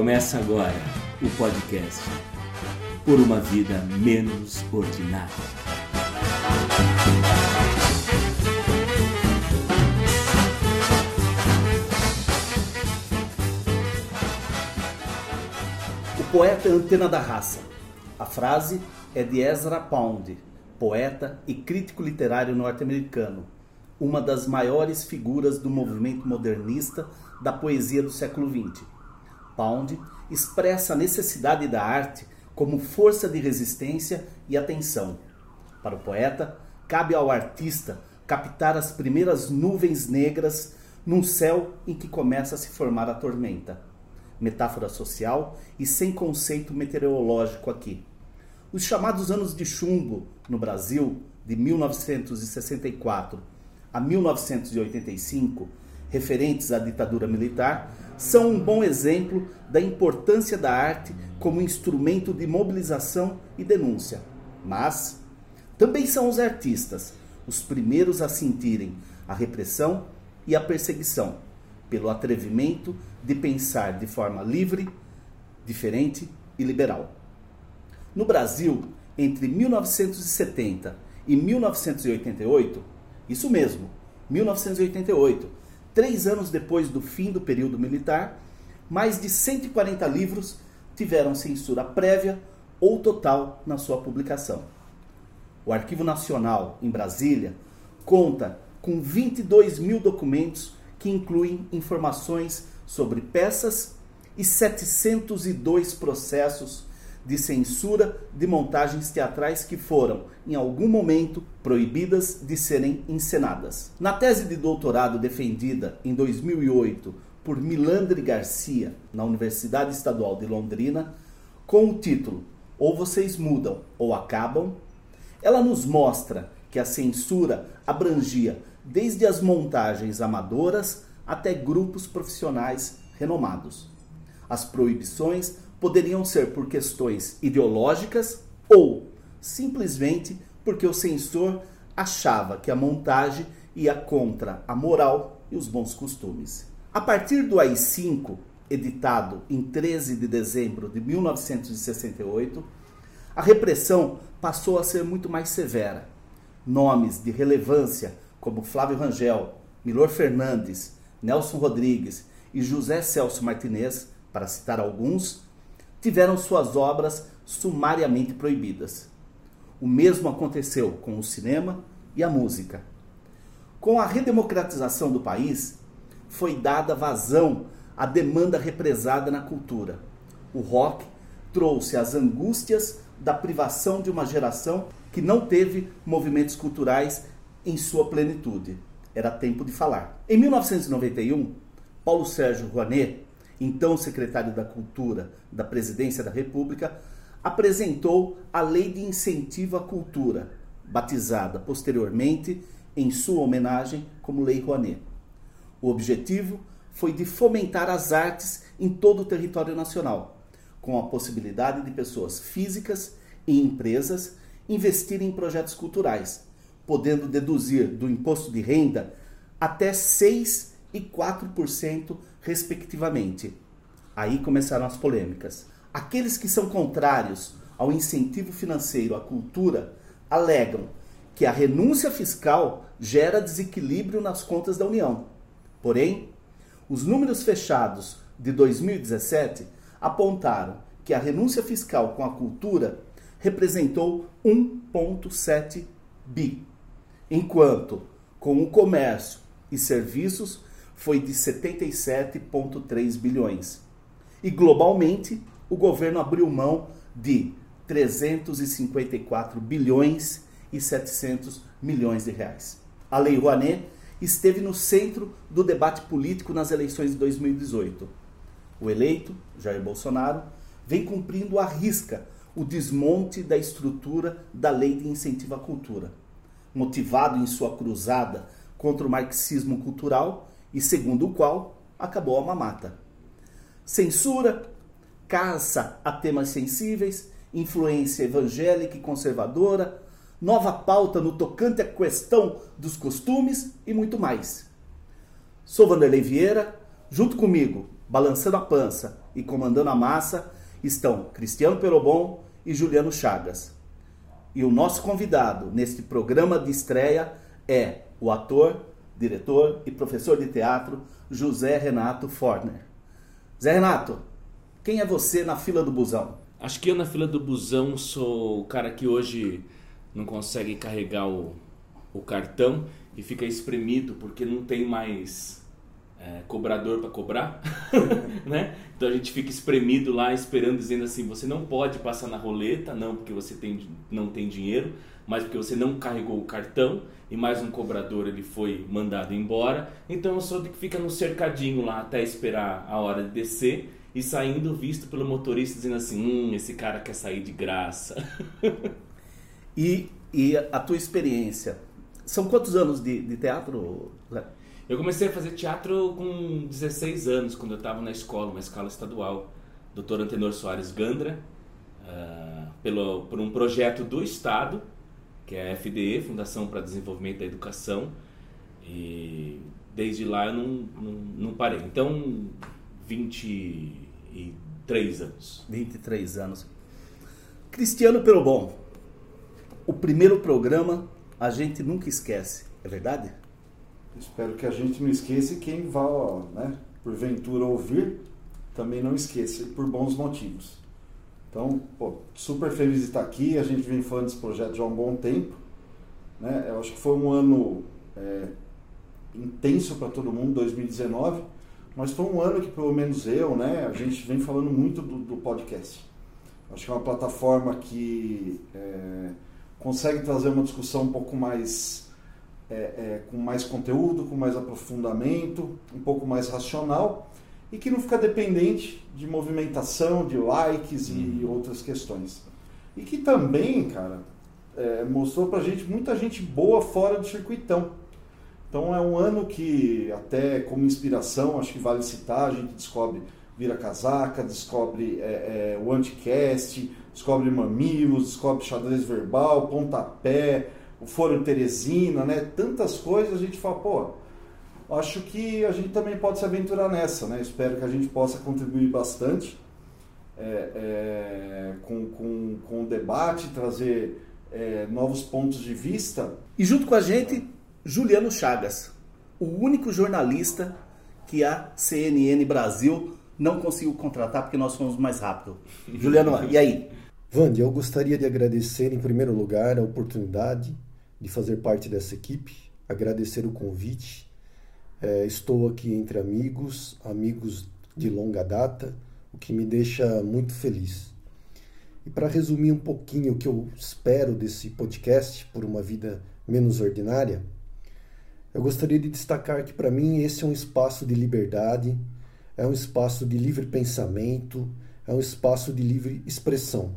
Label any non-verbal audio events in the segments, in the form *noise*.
Começa agora o podcast Por uma Vida Menos Ordinária. O poeta é antena da raça. A frase é de Ezra Pound, poeta e crítico literário norte-americano, uma das maiores figuras do movimento modernista da poesia do século XX. Pound expressa a necessidade da arte como força de resistência e atenção. Para o poeta, cabe ao artista captar as primeiras nuvens negras num céu em que começa a se formar a tormenta. Metáfora social e sem conceito meteorológico aqui. Os chamados anos de chumbo no Brasil, de 1964 a 1985, referentes à ditadura militar, são um bom exemplo da importância da arte como instrumento de mobilização e denúncia. Mas também são os artistas os primeiros a sentirem a repressão e a perseguição, pelo atrevimento de pensar de forma livre, diferente e liberal. No Brasil, entre 1970 e 1988, isso mesmo, 1988, três anos depois do fim do período militar, mais de 140 livros tiveram censura prévia ou total na sua publicação. O Arquivo Nacional, em Brasília, conta com 22 mil documentos que incluem informações sobre peças e 702 processos de censura de montagens teatrais que foram, em algum momento, proibidas de serem encenadas. Na tese de doutorado defendida em 2008 por Milandre Garcia, na Universidade Estadual de Londrina, com o título Ou Vocês Mudam ou Acabam, ela nos mostra que a censura abrangia desde as montagens amadoras até grupos profissionais renomados. As proibições poderiam ser por questões ideológicas ou simplesmente porque o censor achava que a montagem ia contra a moral e os bons costumes. A partir do AI-5, editado em 13 de dezembro de 1968, a repressão passou a ser muito mais severa. Nomes de relevância como Flávio Rangel, Milor Fernandes, Nelson Rodrigues e José Celso Martinez, para citar alguns, tiveram suas obras sumariamente proibidas. O mesmo aconteceu com o cinema e a música. Com a redemocratização do país, foi dada vazão à demanda represada na cultura. O rock trouxe as angústias da privação de uma geração que não teve movimentos culturais em sua plenitude. Era tempo de falar. Em 1991, Paulo Sérgio Rouanet então secretário da Cultura da Presidência da República, apresentou a Lei de Incentivo à Cultura, batizada posteriormente, em sua homenagem, como Lei Rouanet. O objetivo foi de fomentar as artes em todo o território nacional, com a possibilidade de pessoas físicas e empresas investirem em projetos culturais, podendo deduzir do imposto de renda até 6 e 4% respectivamente. Aí começaram as polêmicas. Aqueles que são contrários ao incentivo financeiro à cultura alegam que a renúncia fiscal gera desequilíbrio nas contas da União. Porém, os números fechados de 2017 apontaram que a renúncia fiscal com a cultura representou 1,7 bi, enquanto com o comércio e serviços foi de 77,3 bilhões. E globalmente, o governo abriu mão de 354 bilhões e 700 milhões de reais. A Lei Rouanet esteve no centro do debate político nas eleições de 2018. O eleito, Jair Bolsonaro, vem cumprindo à risca o desmonte da estrutura da Lei de Incentivo à Cultura, motivado em sua cruzada contra o marxismo cultural e segundo o qual acabou a mamata. Censura, caça a temas sensíveis, influência evangélica e conservadora, nova pauta no tocante à questão dos costumes e muito mais. Sou Vanderlei Vieira, junto comigo, balançando a pança e comandando a massa estão Cristiano Perobon e Juliano Chagas. E o nosso convidado neste programa de estreia é o ator, diretor e professor de teatro José Renato Forner. Zé Renato, quem é você na fila do busão? Acho que eu na fila do busão sou o cara que hoje não consegue carregar o, o cartão e fica espremido porque não tem mais é, cobrador para cobrar, *laughs* né? Então a gente fica espremido lá esperando, dizendo assim: você não pode passar na roleta, não porque você tem, não tem dinheiro, mas porque você não carregou o cartão e mais um cobrador ele foi mandado embora. Então eu sou de que fica no cercadinho lá até esperar a hora de descer e saindo visto pelo motorista dizendo assim: hum, esse cara quer sair de graça. *laughs* e, e a tua experiência? São quantos anos de, de teatro, eu comecei a fazer teatro com 16 anos, quando eu estava na escola, uma escola estadual. Dr. Antenor Soares Gandra, uh, pelo, por um projeto do Estado, que é a FDE, Fundação para Desenvolvimento da Educação. E desde lá eu não, não, não parei. Então, 23 anos. 23 anos. Cristiano Perobon, o primeiro programa a gente nunca esquece, é verdade? Espero que a gente não esqueça e quem vá, né, porventura ouvir, também não esqueça, por bons motivos. Então, pô, super feliz de estar aqui, a gente vem falando desse projeto já há um bom tempo. Né? Eu acho que foi um ano é, intenso para todo mundo, 2019, mas foi um ano que pelo menos eu, né, a gente vem falando muito do, do podcast. Acho que é uma plataforma que é, consegue trazer uma discussão um pouco mais é, é, com mais conteúdo, com mais aprofundamento, um pouco mais racional e que não fica dependente de movimentação, de likes e uhum. outras questões. E que também, cara, é, mostrou pra gente muita gente boa fora do circuitão. Então é um ano que, até como inspiração, acho que vale citar, a gente descobre Vira Casaca, descobre é, é, o Anticast, descobre Mamilos, descobre Xadrez Verbal, Pontapé, o Foro Teresina, né? Tantas coisas, a gente fala, pô, acho que a gente também pode se aventurar nessa, né? Espero que a gente possa contribuir bastante é, é, com, com, com o debate, trazer é, novos pontos de vista. E junto com a gente, Juliano Chagas, o único jornalista que a CNN Brasil não conseguiu contratar porque nós fomos mais rápido. Juliano, e aí? Vande, eu gostaria de agradecer em primeiro lugar a oportunidade de fazer parte dessa equipe, agradecer o convite. É, estou aqui entre amigos, amigos de longa data, o que me deixa muito feliz. E para resumir um pouquinho o que eu espero desse podcast por uma vida menos ordinária, eu gostaria de destacar que para mim esse é um espaço de liberdade, é um espaço de livre pensamento, é um espaço de livre expressão.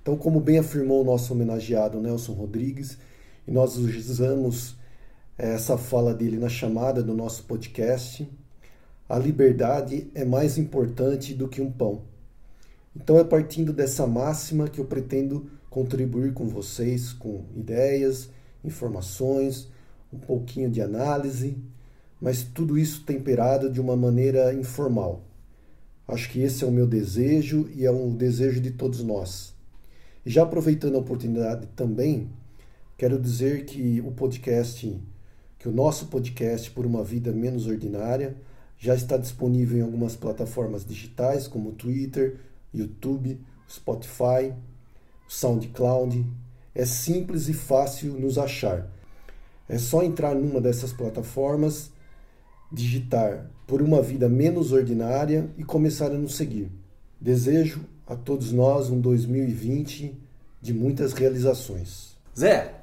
Então, como bem afirmou o nosso homenageado Nelson Rodrigues, e nós usamos essa fala dele na chamada do nosso podcast. A liberdade é mais importante do que um pão. Então é partindo dessa máxima que eu pretendo contribuir com vocês com ideias, informações, um pouquinho de análise, mas tudo isso temperado de uma maneira informal. Acho que esse é o meu desejo e é um desejo de todos nós. Já aproveitando a oportunidade também, Quero dizer que o podcast, que o nosso podcast Por uma Vida Menos Ordinária, já está disponível em algumas plataformas digitais como Twitter, YouTube, Spotify, SoundCloud. É simples e fácil nos achar. É só entrar numa dessas plataformas, digitar Por uma Vida Menos Ordinária e começar a nos seguir. Desejo a todos nós um 2020 de muitas realizações. Zé,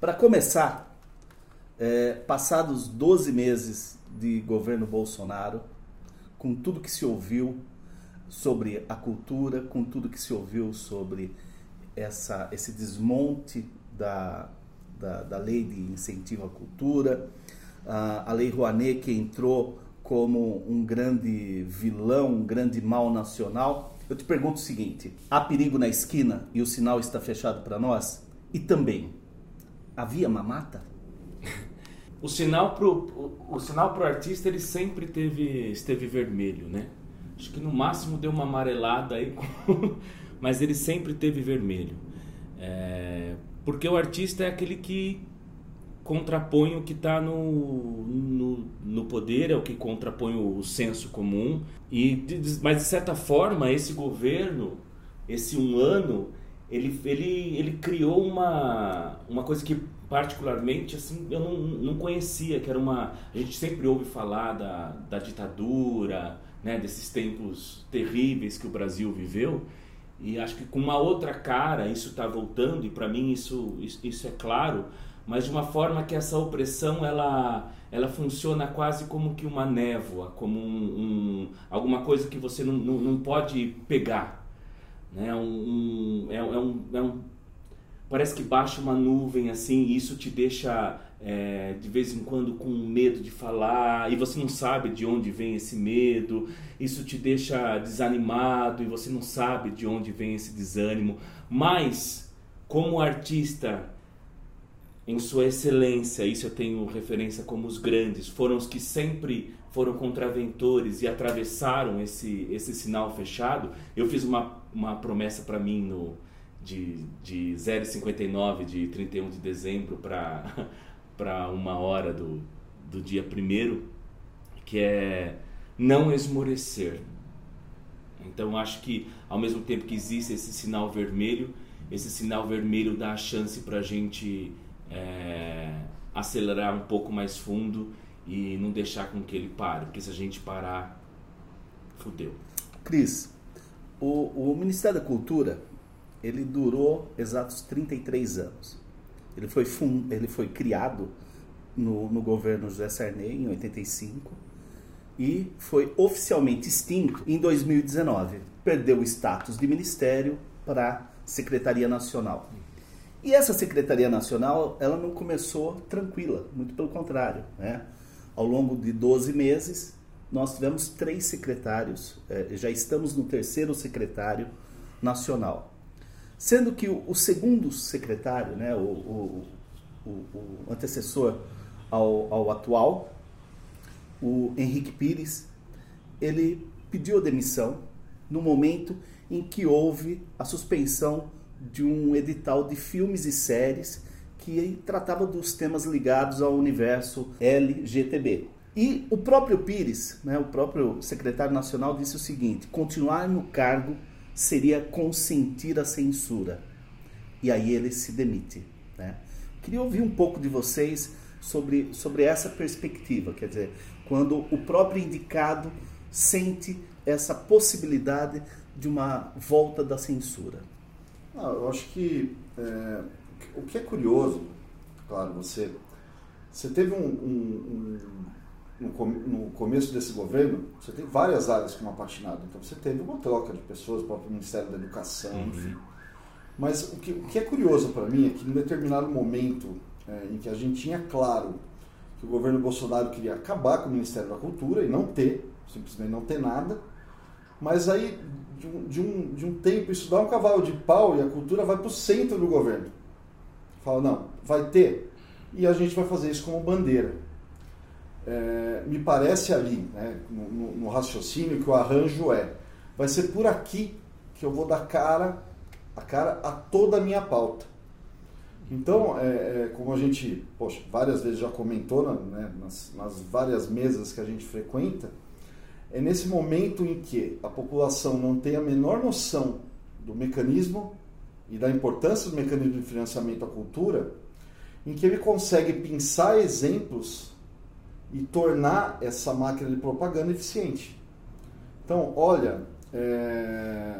para começar, é, passados 12 meses de governo Bolsonaro, com tudo que se ouviu sobre a cultura, com tudo que se ouviu sobre essa, esse desmonte da, da, da lei de incentivo à cultura, a, a lei Rouanet que entrou como um grande vilão, um grande mal nacional. Eu te pergunto o seguinte: há perigo na esquina e o sinal está fechado para nós? E também, havia mamata? o sinal pro o, o sinal pro artista ele sempre teve esteve vermelho, né? Acho que no máximo deu uma amarelada aí, *laughs* mas ele sempre teve vermelho. É, porque o artista é aquele que contrapõe o que está no, no, no, poder, é o que contrapõe o, senso comum. E, mas, de certa forma, esse governo, esse um ano, ele, ele, ele criou uma, uma coisa que particularmente assim eu não, não conhecia que era uma a gente sempre ouve falar da, da ditadura né desses tempos terríveis que o Brasil viveu e acho que com uma outra cara isso está voltando e para mim isso, isso, é claro mas de uma forma que essa opressão ela ela funciona quase como que uma névoa como um, um alguma coisa que você não, não, não pode pegar né? Um, um é, é um, é um parece que baixa uma nuvem assim e isso te deixa é, de vez em quando com medo de falar e você não sabe de onde vem esse medo isso te deixa desanimado e você não sabe de onde vem esse desânimo mas como artista em sua excelência, isso eu tenho referência como os grandes, foram os que sempre foram contraventores e atravessaram esse, esse sinal fechado. Eu fiz uma, uma promessa para mim no, de, de 0,59 de 31 de dezembro para uma hora do, do dia primeiro, que é não esmorecer. Então acho que ao mesmo tempo que existe esse sinal vermelho, esse sinal vermelho dá a chance para a gente é, acelerar um pouco mais fundo e não deixar com que ele pare, porque se a gente parar, fudeu. Cris, o, o Ministério da Cultura ele durou exatos 33 anos. Ele foi, ele foi criado no, no governo José Sarney em 85 e foi oficialmente extinto em 2019. Perdeu o status de ministério para Secretaria Nacional. E essa Secretaria Nacional, ela não começou tranquila, muito pelo contrário. Né? Ao longo de 12 meses, nós tivemos três secretários, eh, já estamos no terceiro secretário nacional. Sendo que o, o segundo secretário, né, o, o, o antecessor ao, ao atual, o Henrique Pires, ele pediu demissão no momento em que houve a suspensão de um edital de filmes e séries que tratava dos temas ligados ao universo LGTB. E o próprio Pires, né, o próprio secretário nacional, disse o seguinte: continuar no cargo seria consentir a censura. E aí ele se demite. Né? Queria ouvir um pouco de vocês sobre, sobre essa perspectiva, quer dizer, quando o próprio indicado sente essa possibilidade de uma volta da censura. Ah, eu acho que é, o que é curioso, claro, você, você teve um, um, um no, começo desse governo, você tem várias áreas que não patinaram. Então você teve uma troca de pessoas, o próprio Ministério da Educação, uhum. enfim. Mas o que, o que é curioso para mim é que em determinado momento é, em que a gente tinha claro que o governo Bolsonaro queria acabar com o Ministério da Cultura e não ter, simplesmente não ter nada, mas aí de um, de um, de um tempo isso dá um cavalo de pau e a cultura vai para o centro do governo. Fala, não, vai ter. E a gente vai fazer isso como bandeira é, me parece ali, né, no, no, raciocínio, que o arranjo é: vai ser por aqui que eu vou dar cara, a cara a toda a minha pauta. Então, é, é, como a gente poxa, várias vezes já comentou né, nas, nas várias mesas que a gente frequenta, é nesse momento em que a população não tem a menor noção do mecanismo e da importância do mecanismo de financiamento à cultura, em que ele consegue pensar exemplos e tornar essa máquina de propaganda eficiente. Então, olha, é...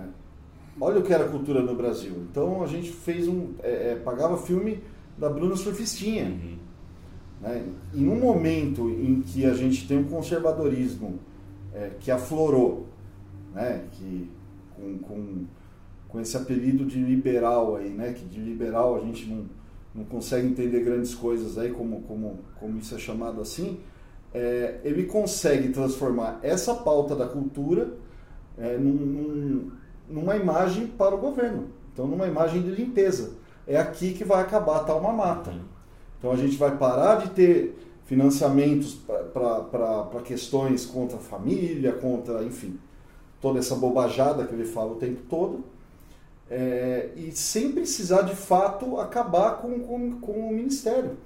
olha o que era cultura no Brasil. Então, a gente fez um, é, é, pagava filme da Bruna Surfistinha. Uhum. Né? E num momento em que a gente tem um conservadorismo é, que aflorou, né? que, com, com, com esse apelido de liberal aí, né? que de liberal a gente não, não consegue entender grandes coisas aí, como, como, como isso é chamado assim, é, ele consegue transformar essa pauta da cultura é, num, num, numa imagem para o governo. Então, numa imagem de limpeza. É aqui que vai acabar tal mamata. Uhum. Então, a gente vai parar de ter financiamentos para questões contra a família, contra, enfim. toda essa bobajada que ele fala o tempo todo, é, e sem precisar de fato acabar com, com, com o ministério.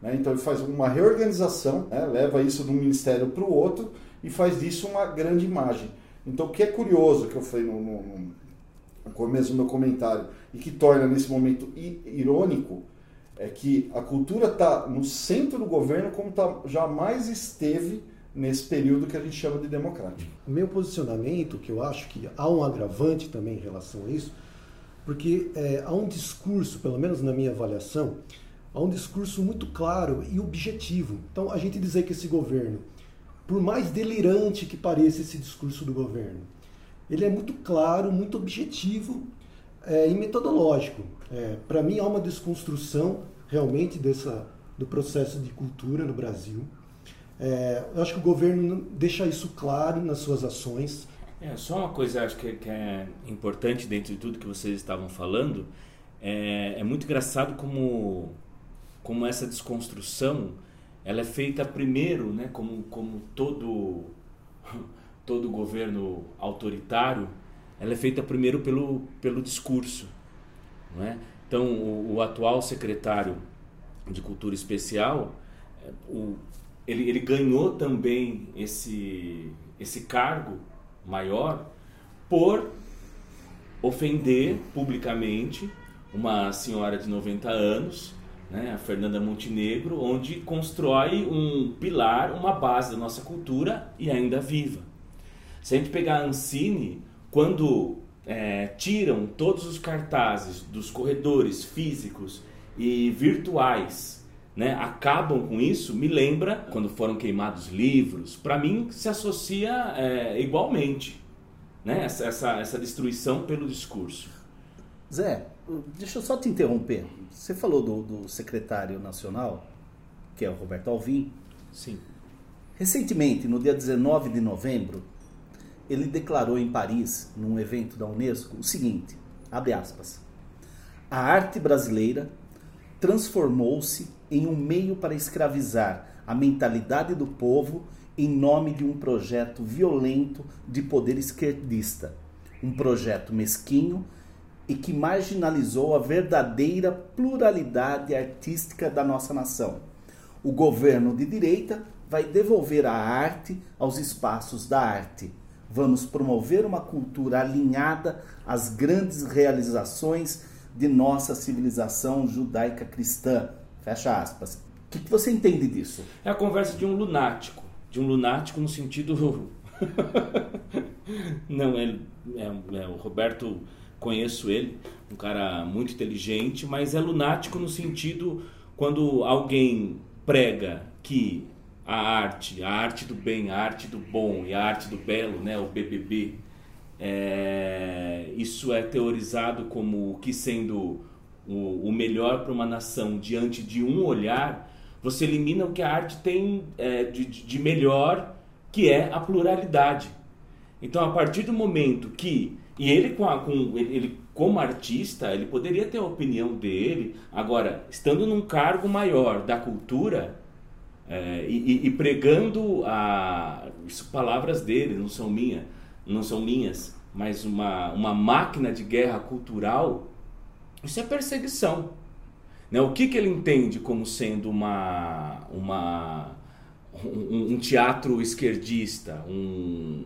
Né? Então ele faz uma reorganização, né? leva isso de um ministério para o outro e faz disso uma grande imagem. Então o que é curioso, que eu falei no, no, no começo do meu comentário, e que torna nesse momento irônico, é que a cultura está no centro do governo como tá, jamais esteve nesse período que a gente chama de democrático. Meu posicionamento, que eu acho que há um agravante também em relação a isso, porque é, há um discurso, pelo menos na minha avaliação, há um discurso muito claro e objetivo. Então, a gente dizer que esse governo, por mais delirante que pareça esse discurso do governo, ele é muito claro, muito objetivo é, e metodológico. É, Para mim, há uma desconstrução realmente dessa, do processo de cultura no Brasil. É, eu acho que o governo deixa isso claro nas suas ações. É, só uma coisa acho que, que é importante dentro de tudo que vocês estavam falando. É, é muito engraçado como, como essa desconstrução ela é feita primeiro, né, como, como todo, *laughs* todo governo autoritário, ela é feita primeiro pelo, pelo discurso. Não é? Então, o, o atual secretário de Cultura Especial, é, o, ele, ele ganhou também esse, esse cargo maior por ofender publicamente uma senhora de 90 anos, né, a Fernanda Montenegro, onde constrói um pilar, uma base da nossa cultura e ainda viva. Se a gente pegar a Ancine, quando é, tiram todos os cartazes dos corredores físicos e virtuais, né, acabam com isso, me lembra quando foram queimados livros. Para mim, se associa é, igualmente né, essa, essa, essa destruição pelo discurso. Zé, deixa eu só te interromper. Você falou do, do secretário nacional, que é o Roberto Alvim. Sim. Recentemente, no dia 19 de novembro, ele declarou em Paris, num evento da Unesco, o seguinte: abre aspas. A arte brasileira transformou-se em um meio para escravizar a mentalidade do povo em nome de um projeto violento de poder esquerdista, um projeto mesquinho e que marginalizou a verdadeira pluralidade artística da nossa nação. O governo de direita vai devolver a arte aos espaços da arte Vamos promover uma cultura alinhada às grandes realizações de nossa civilização judaica cristã. Fecha aspas. O que, você entende disso? É a conversa de um lunático. De um lunático no sentido. *laughs* Não, é, é, é, o Roberto, conheço ele, um cara muito inteligente, mas é lunático no sentido quando alguém prega que a arte, a arte do bem, a arte do bom e a arte do belo, né, o BBB. É, isso é teorizado como que sendo o, o melhor para uma nação diante de um olhar, você elimina o que a arte tem é, de, de melhor, que é a pluralidade. Então, a partir do momento que e ele, com, a, com ele, como artista, ele poderia ter a opinião dele. Agora, estando num cargo maior da cultura, é, e, e, pregando a isso palavras dele não são minha não são minhas mas uma, uma máquina de guerra cultural isso é perseguição né? o que, que ele entende como sendo uma uma um, um teatro esquerdista um,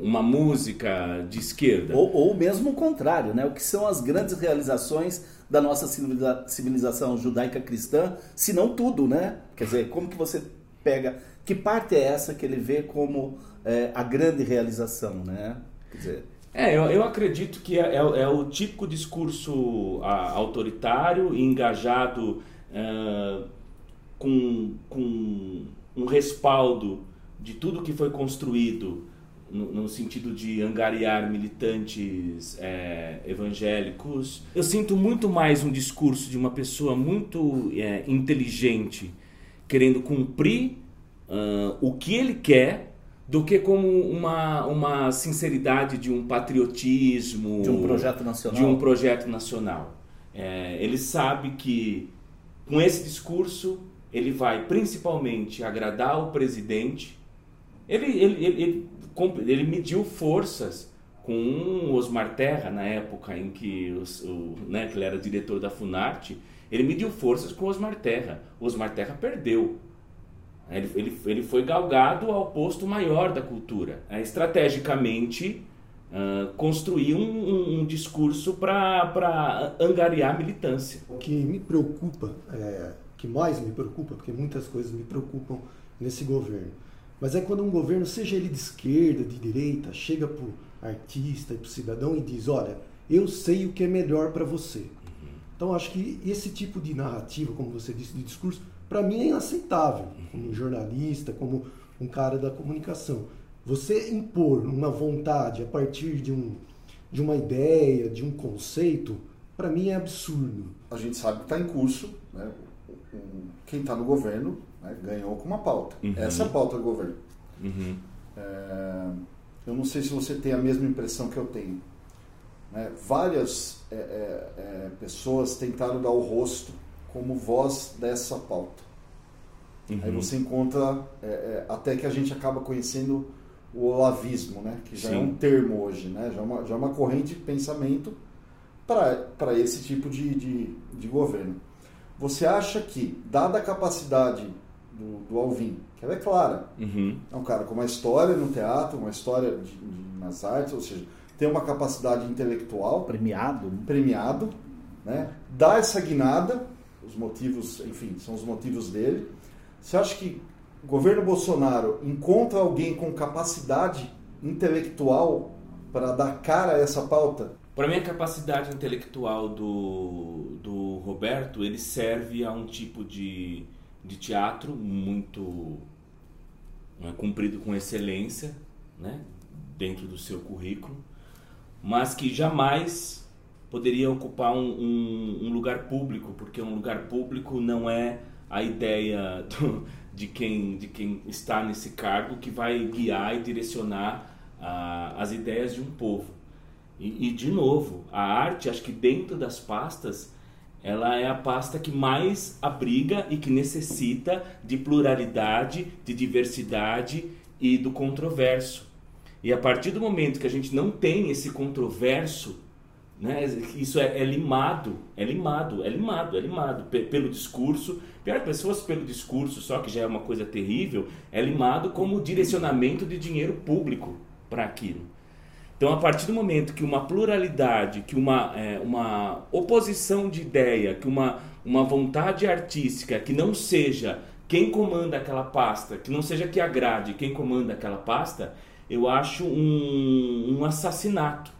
uma música de esquerda ou, ou mesmo o contrário né o que são as grandes realizações da nossa civilização judaica cristã, se não tudo, né? Quer dizer, como que você pega, que parte é essa que ele vê como é, a grande realização, né? Quer dizer, é, eu, eu acredito que é, é, é, o típico discurso a, autoritário e engajado uh, com, com um respaldo de tudo que foi construído no, no, sentido de angariar militantes é, evangélicos. Eu sinto muito mais um discurso de uma pessoa muito é, inteligente, querendo cumprir uh, o que ele quer, do que como uma, uma sinceridade de um patriotismo. De um projeto nacional. De um projeto nacional. É, ele sabe que com esse discurso ele vai principalmente agradar o presidente. Ele, ele, ele, ele, ele mediu forças com o Osmar Terra, na época em que, os, o, né, que ele era diretor da Funarte, ele mediu forças com o Osmar Terra. Osmar Terra perdeu. Ele, ele, ele foi galgado ao posto maior da cultura. É, estrategicamente, uh, construir um, um, um discurso para angariar militância. O que me preocupa, é, que mais me preocupa, porque muitas coisas me preocupam nesse governo, mas é quando um governo, seja ele de esquerda, de direita, chega para o artista e para o cidadão e diz: Olha, eu sei o que é melhor para você. Uhum. Então, acho que esse tipo de narrativa, como você disse, de discurso, para mim é inaceitável, como jornalista, como um cara da comunicação. Você impor uma vontade a partir de, um, de uma ideia, de um conceito, para mim é absurdo. A gente sabe que está em curso, né? Quem está no governo né, ganhou com uma pauta. Uhum. Essa é a pauta do governo. Uhum. É, eu não sei se você tem a mesma impressão que eu tenho. Né? Várias é, é, é pessoas tentaram dar o rosto como voz dessa pauta. Uhum. Aí você encontra, é, é, até que a gente acaba conhecendo o olavismo, né? que já Sim. é um termo hoje, né? já, é uma, já uma corrente de pensamento para esse tipo de, de, de, governo. Você acha que, dada a capacidade do, do Alvin, que ela é clara, uhum. é um cara com uma história no teatro, uma história de, de, nas artes, ou seja, tem uma capacidade intelectual. Premiado. Premiado. Né? Dá essa guinada, os motivos, enfim, são os motivos dele. Você acha que o governo Bolsonaro encontra alguém com capacidade intelectual para dar cara a essa pauta? Para mim, a capacidade intelectual do, do Roberto ele serve a um tipo de, de teatro muito né, cumprido com excelência, né, dentro do seu currículo, mas que jamais poderia ocupar um, um, um lugar público, porque um lugar público não é a ideia *laughs* do, de, quem, de quem está nesse cargo que vai guiar e direcionar uh, as ideias de um povo. E, e, de novo, a arte, acho que dentro das pastas, ela é a pasta que mais abriga e que necessita de pluralidade, de diversidade e do controverso. E a partir do momento que a gente não tem esse controverso, né? Isso é, é, limado, é limado, é limado, é limado pelo discurso. Pior fosse pelo discurso só, que já é uma coisa terrível, é limado como direcionamento de dinheiro público para aquilo. Então, a partir do momento que uma pluralidade, que uma, é, uma oposição de ideia, que uma, uma vontade artística que não seja quem comanda aquela pasta, que não seja que agrade quem comanda aquela pasta, eu acho um, um assassinato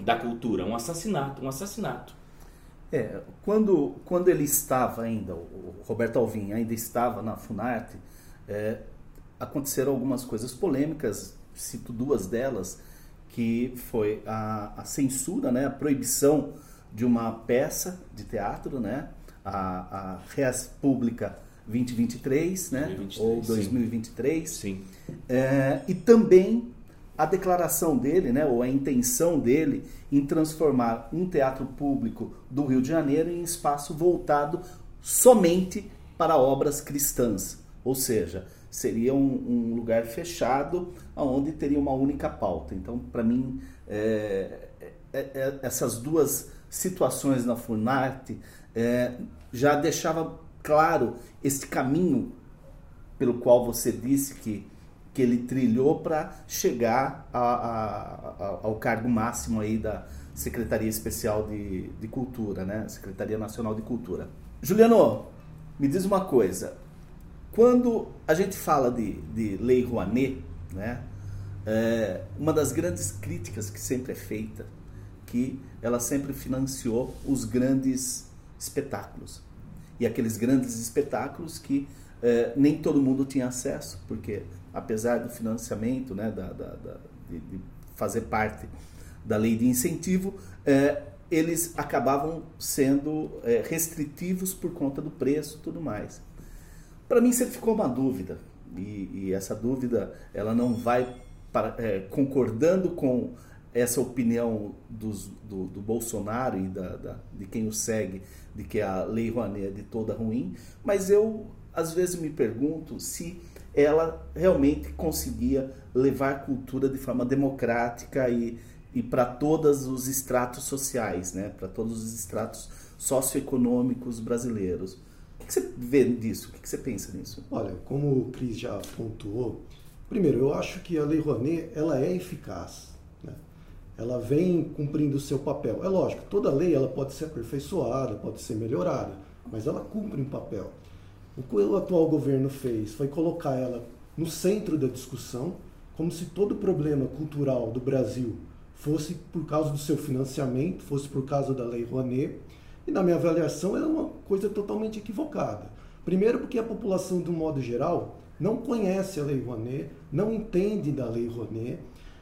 da cultura, um assassinato, um assassinato. É, quando, quando ele estava ainda, o Roberto Alvim ainda estava na Funarte, é, aconteceram algumas coisas polêmicas, cito duas delas, que foi a, a, censura, né, a proibição de uma peça de teatro, né, a, a Res Pública 2023, né, 2023, ou 2023, sim. É, e também a declaração dele, né, ou a intenção dele em transformar um teatro público do Rio de Janeiro em espaço voltado somente para obras cristãs, ou seja, seria um, um lugar fechado onde teria uma única pauta. Então, para mim, é, é, é, essas duas situações na Funarte é, já deixava claro este caminho pelo qual você disse que que ele trilhou para chegar a, a, a, ao cargo máximo aí da Secretaria Especial de, de Cultura, né? Secretaria Nacional de Cultura. Juliano, me diz uma coisa. Quando a gente fala de, de Lei Rouanet, né? É, uma das grandes críticas que sempre é feita, que ela sempre financiou os grandes espetáculos. E aqueles grandes espetáculos que é, nem todo mundo tinha acesso, porque apesar do financiamento, né, da, da, da de, de, fazer parte da lei de incentivo, é, eles acabavam sendo é, restritivos por conta do preço e tudo mais. Para mim sempre ficou uma dúvida, e, e essa dúvida ela não vai para, é, concordando com essa opinião dos, do, do, Bolsonaro e da, da, de quem o segue, de que a Lei Rouanet é de toda ruim, mas eu às vezes me pergunto se ela realmente conseguia levar a cultura de forma democrática e, e para todos os estratos sociais, né? para todos os estratos socioeconômicos brasileiros. Que você vê disso? O que você pensa nisso? Olha, como o Cris já pontuou, primeiro, eu acho que a Lei Rouanet ela é eficaz. Né? Ela vem cumprindo o seu papel. É lógico, toda lei ela pode ser aperfeiçoada, pode ser melhorada, mas ela cumpre um papel. O que o atual governo fez foi colocar ela no centro da discussão, como se todo problema cultural do Brasil fosse por causa do seu financiamento, fosse por causa da Lei Rouanet, e na minha avaliação é uma coisa totalmente equivocada. Primeiro porque a população, de um modo geral, não conhece a Lei Rouanet, não entende da Lei Rouanet,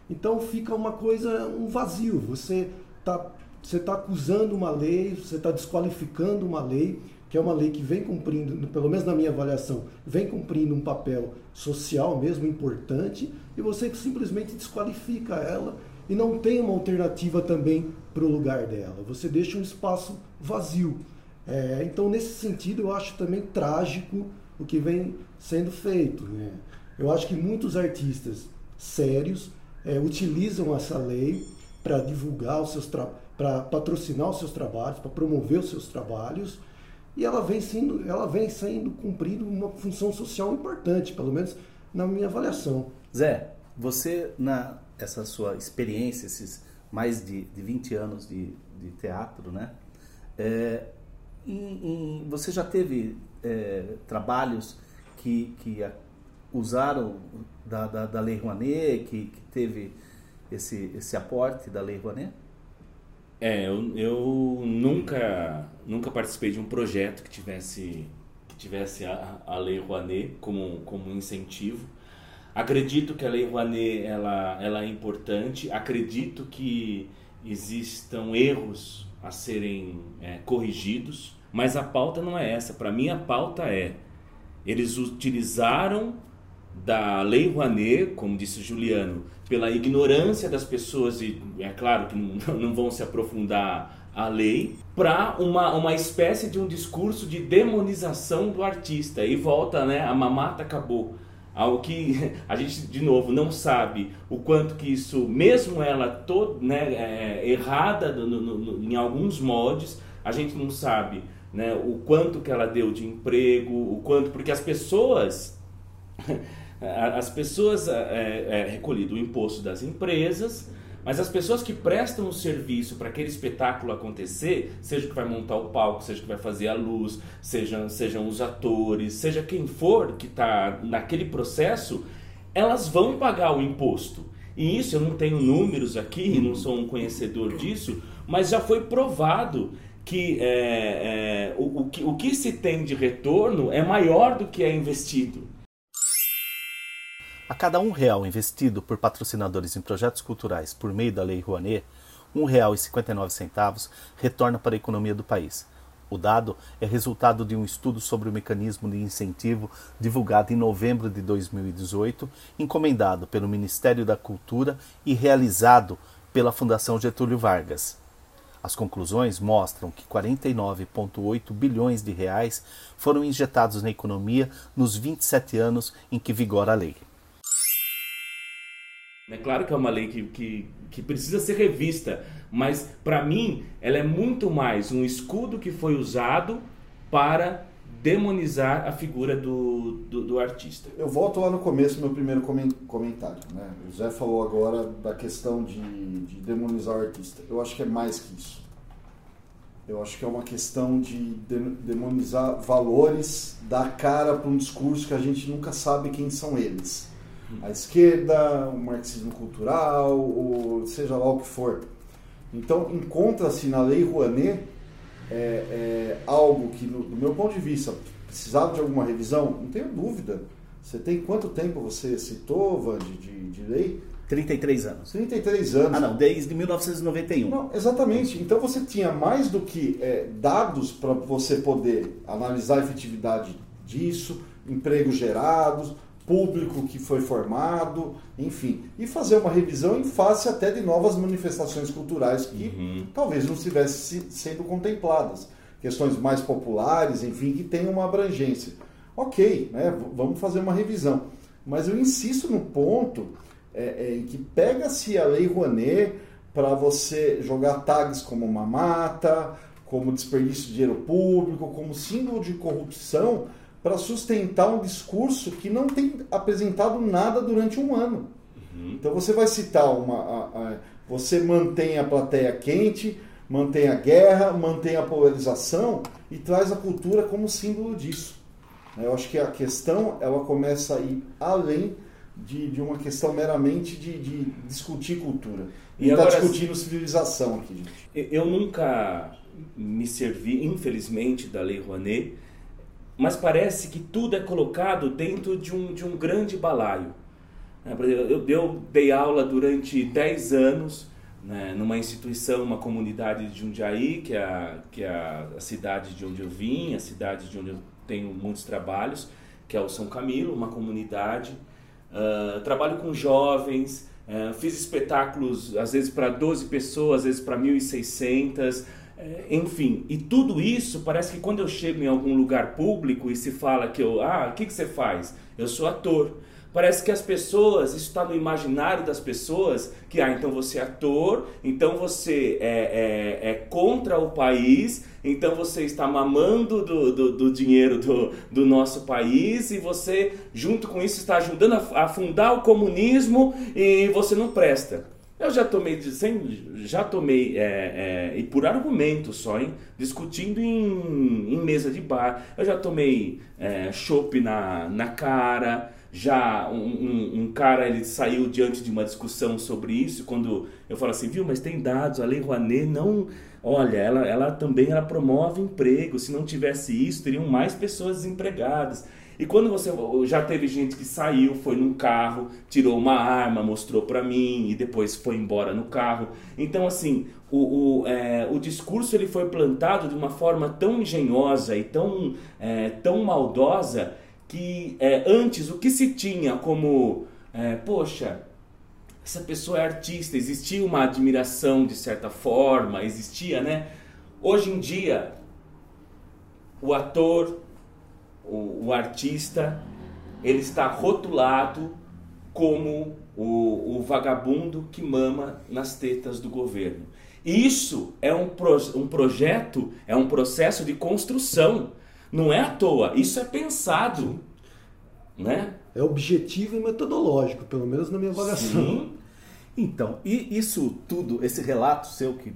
então fica uma coisa, um vazio. Você está você tá acusando uma lei, você está desqualificando uma lei, que é uma lei que vem cumprindo, pelo menos na minha avaliação, vem cumprindo um papel social mesmo importante, e você simplesmente desqualifica ela e não tem uma alternativa também para o lugar dela. Você deixa um espaço vazio. É, então, nesse sentido, eu acho também trágico o que vem sendo feito. Né? Eu acho que muitos artistas sérios é, utilizam essa lei para divulgar os seus para patrocinar os seus trabalhos, para promover os seus trabalhos, e ela vem sendo, ela vem sendo cumprindo uma função social importante, pelo menos na minha avaliação. Zé, você na essa sua experiência, esses mais de, de 20 anos de, de teatro, né? É, você já teve é, trabalhos que, que usaram da, da, da, Lei Rouanet, que, que teve esse, esse aporte da Lei Rouanet? É, eu, eu nunca, nunca participei de um projeto que tivesse, que tivesse a, a Lei Rouanet como, como incentivo. Acredito que a Lei Rouanet ela, ela é importante, acredito que existam erros a serem é, corrigidos, mas a pauta não é essa. Para mim, a pauta é: eles utilizaram da Lei Rouanet, como disse Juliano, pela ignorância das pessoas, e é claro que não, *laughs* não vão se aprofundar a lei, para uma, uma espécie de um discurso de demonização do artista. E volta, né? A mamata acabou ao que *laughs* a gente de novo não sabe o quanto que isso, mesmo ela toda né, é, errada no, no, no, em alguns modos, a gente não sabe né, o quanto que ela deu de emprego, o quanto porque as pessoas *laughs* as pessoas é, é recolhido o imposto das empresas mas as pessoas que prestam o serviço para aquele espetáculo acontecer, seja que vai montar o palco, seja que vai fazer a luz, sejam, sejam os atores, seja quem for que está naquele processo, elas vão pagar o imposto. E isso eu não tenho números aqui, não sou um conhecedor disso, mas já foi provado que, é, é, o, o, que o que se tem de retorno é maior do que é investido. A cada um real investido por patrocinadores em projetos culturais por meio da Lei Rouanet, R$ 1,59 retorna para a economia do país. O dado é resultado de um estudo sobre o mecanismo de incentivo divulgado em novembro de 2018, encomendado pelo Ministério da Cultura e realizado pela Fundação Getúlio Vargas. As conclusões mostram que 49,8 bilhões de reais foram injetados na economia nos 27 anos em que vigora a lei. É claro que é uma lei que, que, que precisa ser revista, mas para mim ela é muito mais um escudo que foi usado para demonizar a figura do, do, do, artista. Eu volto lá no começo, meu primeiro comentário. Né? O Zé falou agora da questão de, de demonizar o artista. Eu acho que é mais que isso. Eu acho que é uma questão de demonizar valores, dar cara para um discurso que a gente nunca sabe quem são eles a esquerda, o marxismo cultural, ou seja lá o que for. Então, encontra-se na Lei Rouanet é, é, algo que, no, do meu ponto de vista, precisava de alguma revisão? Não tenho dúvida. Você tem quanto tempo você citou, Van, de, de, de lei? 33 anos. 33 anos. Ah, não, desde 1991. Não, exatamente. Então você tinha mais do que é, dados para você poder analisar a efetividade disso, empregos gerados, público que foi formado, enfim, e fazer uma revisão em face até de novas manifestações culturais que uhum. talvez não estivessem sendo contempladas, questões mais populares, enfim, que tenham uma abrangência. Ok, né, vamos fazer uma revisão. Mas eu insisto no ponto é, é, em que pega-se a Lei Rouanet para você jogar tags como mamata, como desperdício de dinheiro público, como símbolo de corrupção, para sustentar um discurso que não tem apresentado nada durante um ano. Uhum. Então você vai citar uma. A, a, você mantém a plateia quente, mantém a guerra, mantém a polarização e traz a cultura como símbolo disso. Eu acho que a questão ela começa a ir além de, de uma questão meramente de, de discutir cultura. E está discutindo civilização aqui, gente. Eu nunca me servi, infelizmente, da Lei Rouanet, mas parece que tudo é colocado dentro de um, de um grande balaio. Né, eu, eu dei aula durante 10 anos né, numa instituição, uma comunidade de Jundiaí, que é, a, que é a cidade de onde eu vim, a cidade de onde eu tenho muitos trabalhos, que é o São Camilo, uma comunidade. Uh, trabalho com jovens, uh, fiz espetáculos às vezes para 12 pessoas, às vezes para 1.600, uh, enfim. E tudo isso parece que quando eu chego em algum lugar público e se fala que eu, ah, o que, que você faz? Eu sou ator. Parece que as pessoas, isso está no imaginário das pessoas, que ah, então você é ator, então você é, é, é contra o país, então você está mamando do, do, do, dinheiro do, do nosso país e você, junto com isso, está ajudando a, a fundar o comunismo e você não presta. Eu já tomei, já tomei, é, é, e por argumento só, hein? discutindo em, em mesa de bar. Eu já tomei é, na, na cara, já um, um, um, cara ele saiu diante de uma discussão sobre isso quando eu falo assim viu mas tem dados a lei Rouanet não olha ela, ela também ela promove emprego se não tivesse isso teriam mais pessoas desempregadas e quando você já teve gente que saiu foi num carro tirou uma arma mostrou para mim e depois foi embora no carro então assim o, o, é, o discurso ele foi plantado de uma forma tão engenhosa e tão é, tão maldosa que é, antes o que se tinha como, é, poxa, essa pessoa é artista, existia uma admiração de certa forma, existia, né? Hoje em dia, o ator, o, o artista, ele está rotulado como o, o, vagabundo que mama nas tetas do governo. Isso é um, pro, um projeto, é um processo de construção. Não é à toa, isso é pensado. Né? É objetivo e metodológico, pelo menos na minha avaliação. Sim. Então, e isso tudo, esse relato seu que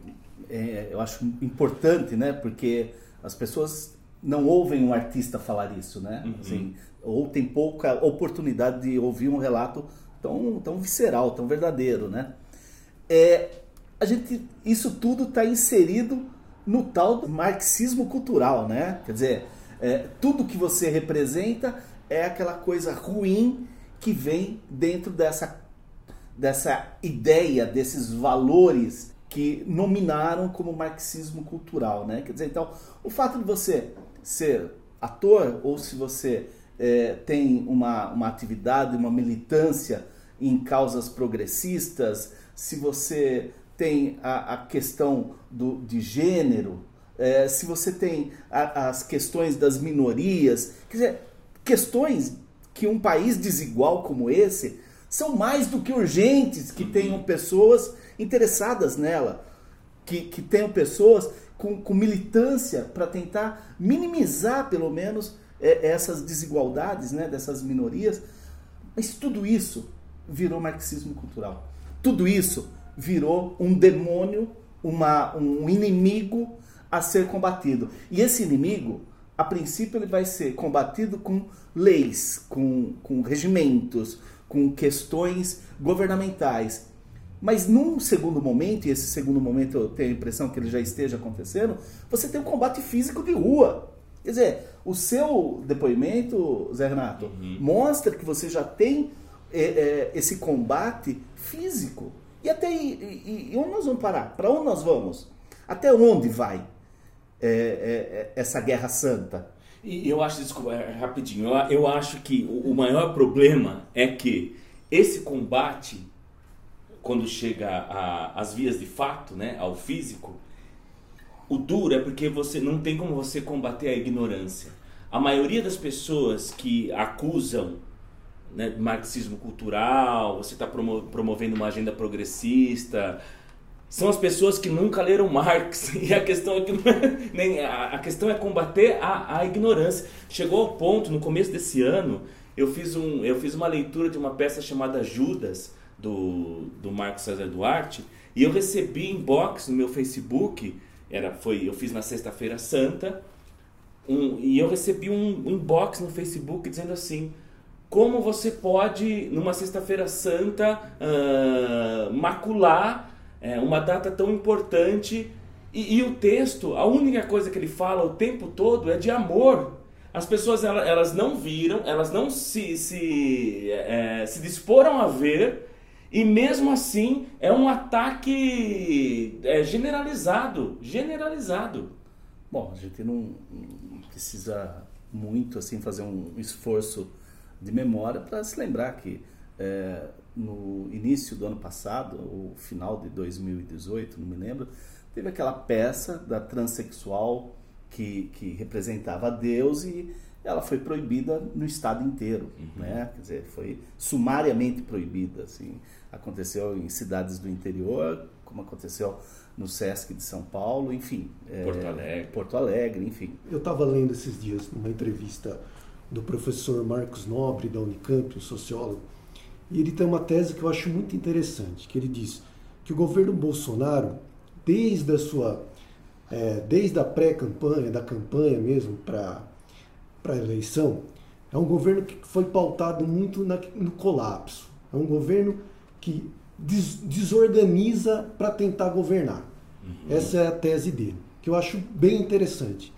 é, eu acho importante, né? Porque as pessoas não ouvem um artista falar isso, né? Uhum. Assim, ou tem pouca oportunidade de ouvir um relato tão, tão visceral, tão verdadeiro, né? É, a gente, isso tudo está inserido no tal do marxismo cultural, né? Quer dizer, é, tudo que você representa é aquela coisa ruim que vem dentro dessa, dessa ideia, desses valores que nominaram como marxismo cultural, né? Quer dizer, então, o fato de você ser ator ou se você é, tem uma, uma atividade, uma militância em causas progressistas, se você tem a, a questão do, de gênero, é, se você tem a, as questões das minorias, quer dizer, questões que um país desigual como esse são mais do que urgentes que tenham pessoas interessadas nela, que, que tenham pessoas com, com militância para tentar minimizar, pelo menos, é, essas desigualdades né, dessas minorias. Mas tudo isso virou marxismo cultural. Tudo isso virou um demônio, uma, um inimigo a ser combatido. E esse inimigo, a princípio, ele vai ser combatido com leis, com, com regimentos, com questões governamentais. Mas num segundo momento, e esse segundo momento eu tenho a impressão que ele já esteja acontecendo, você tem um combate físico de rua. Quer dizer, o seu depoimento, Zé Renato, uhum. mostra que você já tem é, é, esse combate físico. E até e, e, e onde nós vamos parar? Para onde nós vamos? Até onde vai? É, é, é, essa guerra santa. E eu acho, desculpa, é, rapidinho, eu, eu acho que o, o maior problema é que esse combate, quando chega às vias de fato, né, ao físico, o duro é porque você não tem como você combater a ignorância. A maioria das pessoas que acusam né, marxismo cultural, você está promo promovendo uma agenda progressista. São as pessoas que nunca leram Marx. *laughs* E a questão é que é, nem, a, questão é combater a, a ignorância. Chegou ao ponto, no começo desse ano, eu fiz, um, eu fiz uma leitura de uma peça chamada Judas, do, do Marcos César Duarte, e eu recebi inbox no meu Facebook, era, foi, eu fiz na sexta-feira santa, um, e eu recebi um, inbox no Facebook dizendo assim, como você pode, numa sexta-feira santa, uh, macular uh, uma data tão importante e, e, o texto, a única coisa que ele fala o tempo todo é de amor. As pessoas elas, elas não viram, elas não se, se, é, se disporam a ver e mesmo assim é um ataque é, generalizado, generalizado. Bom, a gente não precisa muito assim fazer um esforço de memória para se lembrar que é, no início do ano passado, ou final de 2018, não me lembro, teve aquela peça da transexual que, que representava Deus e ela foi proibida no estado inteiro, uhum. né? Quer dizer, foi sumariamente proibida, assim. Aconteceu em cidades do interior, como aconteceu no Sesc de São Paulo, enfim. É, Porto é, Alegre. Porto Alegre, enfim. Eu estava lendo esses dias numa entrevista do professor Marcos Nobre da Unicamp, um sociólogo, e ele tem uma tese que eu acho muito interessante, que ele diz que o governo Bolsonaro, desde a sua, é, desde a pré-campanha, da campanha mesmo para a eleição, é um governo que foi pautado muito na, no colapso. É um governo que des, desorganiza para tentar governar. Uhum. Essa é a tese dele, que eu acho bem interessante.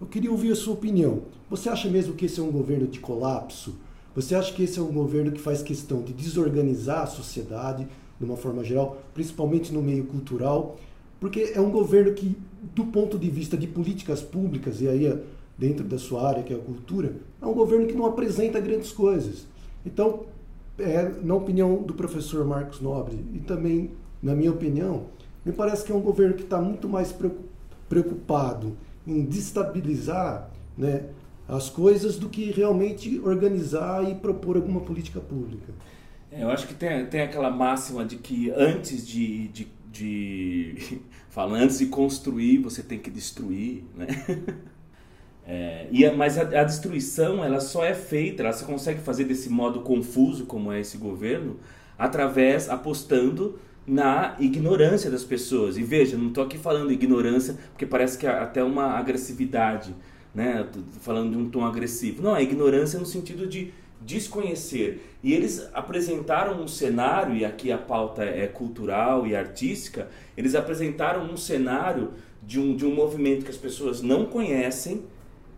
Eu queria ouvir a sua opinião. Você acha mesmo que esse é um governo de colapso? Você acha que esse é um governo que faz questão de desorganizar a sociedade de uma forma geral, principalmente no meio cultural? Porque é um governo que, do ponto de vista de políticas públicas, e aí dentro da sua área, que é a cultura, é um governo que não apresenta grandes coisas. Então, é, na opinião do professor Marcos Nobre e também na minha opinião, me parece que é um governo que está muito mais preocupado em destabilizar né, as coisas do que realmente organizar e propor alguma política pública. É, eu acho que tem, tem aquela máxima de que antes de, de, de *laughs* fala, antes de construir você tem que destruir, né? *laughs* É, e a, mas a, a, destruição ela só é feita, ela só consegue fazer desse modo confuso como é esse governo, através apostando na ignorância das pessoas. E veja, não estou aqui falando ignorância porque parece que é até uma agressividade, né? Falando de um tom agressivo. Não, é ignorância no sentido de desconhecer. E eles apresentaram um cenário, e aqui a pauta é cultural e artística, eles apresentaram um cenário de um, de um movimento que as pessoas não conhecem,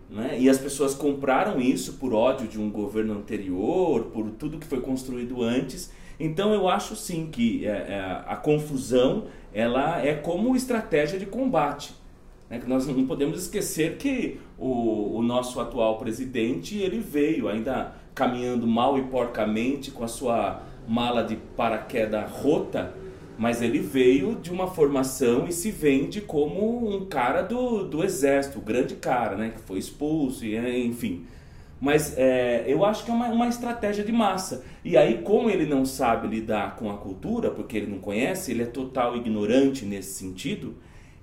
né? E as pessoas compraram isso por ódio de um governo anterior, por tudo que foi construído antes. Então eu acho sim que é, é, a confusão ela é como estratégia de combate. Né? Que nós não podemos esquecer que o, o nosso atual presidente ele veio ainda caminhando mal e porcamente com a sua mala de paraquedas rota mas ele veio de uma formação e se vende como um cara do, do exército, o grande cara, né? Que foi expulso, e, é, enfim. Mas é, eu acho que é uma, uma estratégia de massa. E aí, como ele não sabe lidar com a cultura, porque ele não conhece, ele é total ignorante nesse sentido,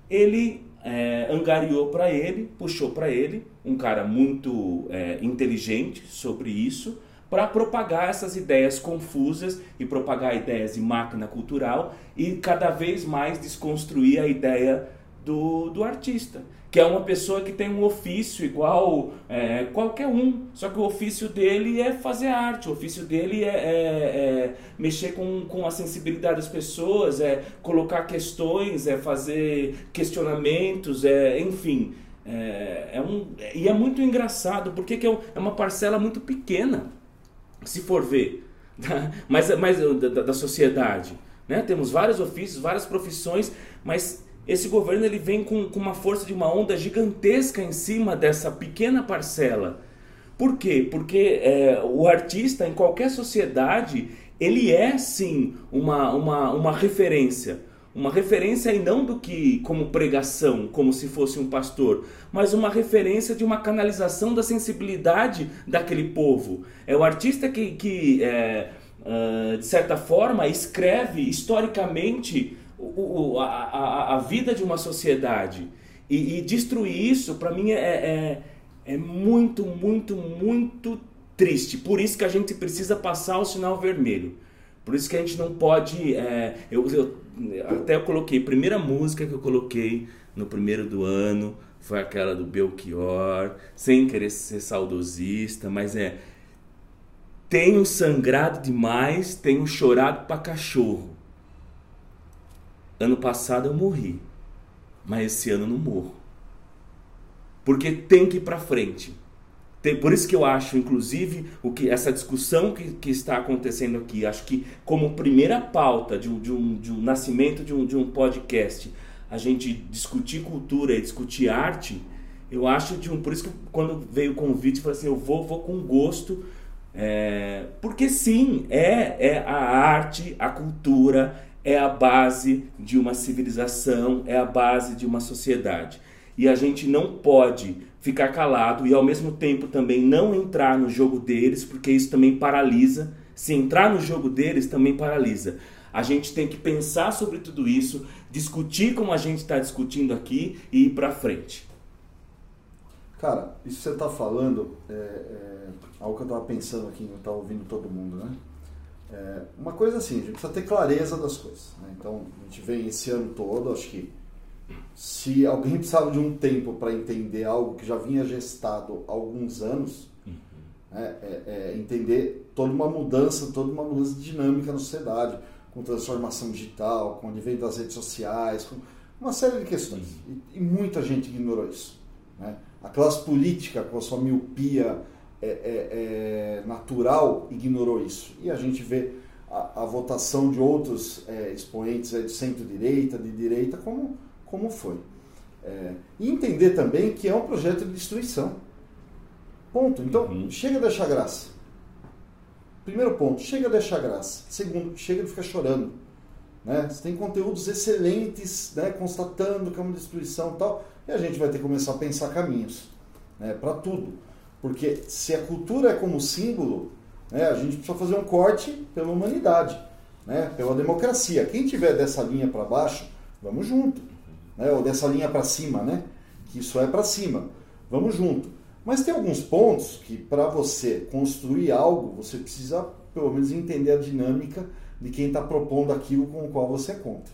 ele é, angariou para ele, puxou para ele, um cara muito é, inteligente sobre isso, para propagar essas ideias confusas e propagar ideias de máquina cultural e cada vez mais desconstruir a ideia do, do artista, que é uma pessoa que tem um ofício igual é, qualquer um, só que o ofício dele é fazer arte, o ofício dele é, é, é, mexer com, com a sensibilidade das pessoas, é colocar questões, é fazer questionamentos, é, enfim. É, é um, e é muito engraçado, porque é, é uma parcela muito pequena se for ver, mas, mas da, da sociedade. Né? Temos vários ofícios, várias profissões, mas esse governo ele vem com, com uma força de uma onda gigantesca em cima dessa pequena parcela. Por quê? Porque é, o artista, em qualquer sociedade, ele é sim uma, uma, uma referência. Uma referência e não do que como pregação, como se fosse um pastor, mas uma referência de uma canalização da sensibilidade daquele povo. É o artista que, que é, uh, de certa forma, escreve historicamente o, o, a, a, a, vida de uma sociedade. E, e destruir isso, para mim, é, é, é muito, muito, muito triste. Por isso que a gente precisa passar o sinal vermelho. Por isso que a gente não pode. É, eu, eu, até eu coloquei, primeira música que eu coloquei no primeiro do ano foi aquela do Belchior, sem querer ser saudosista, mas é. Tenho sangrado demais, tenho chorado pra cachorro. Ano passado eu morri, mas esse ano não morro. Porque tem que ir pra frente. Tem, por isso que eu acho, inclusive, o que essa discussão que, que está acontecendo aqui, acho que como primeira pauta de um, de um, de um nascimento de um, de um podcast, a gente discutir cultura e discutir arte, eu acho de um. Por isso que quando veio o convite, eu falei assim: eu vou, vou com gosto. É, porque sim, é, é a arte, a cultura, é a base de uma civilização, é a base de uma sociedade. E a gente não pode ficar calado e ao mesmo tempo também não entrar no jogo deles, porque isso também paralisa. Se entrar no jogo deles também paralisa. A gente tem que pensar sobre tudo isso, discutir como a gente está discutindo aqui e ir para frente. Cara, isso que você está falando é, é, algo que eu estava pensando aqui, eu estava ouvindo todo mundo, né? É, uma coisa assim, a gente precisa ter clareza das coisas. Né? Então, a gente vem esse ano todo, acho que se alguém precisava de um tempo para entender algo que já vinha gestado há alguns anos, uhum. né, é, é entender toda uma mudança, toda uma mudança dinâmica na sociedade, com transformação digital, com o advento das redes sociais, com uma série de questões. Uhum. E, e, muita gente ignorou isso. Né? A classe política, com a sua miopia é, é, é natural, ignorou isso. E a gente vê a, a votação de outros é, expoentes de centro-direita, de direita, como como foi. É, e entender também que é um projeto de destruição. Ponto. Então, uhum. chega a deixar graça. Primeiro ponto, chega a deixar graça. Segundo, chega de ficar chorando. Né? Você tem conteúdos excelentes, né? constatando que é uma destruição e tal, e a gente vai ter que começar a pensar caminhos né? para tudo. Porque se a cultura é como símbolo, né? a gente precisa fazer um corte pela humanidade, né? pela democracia. Quem tiver dessa linha para baixo, vamos junto né? ou dessa linha para cima, né? que isso é para cima. Vamos junto. Mas tem alguns pontos que, para você construir algo, você precisa, pelo menos, entender a dinâmica de quem está propondo aquilo com o qual você conta.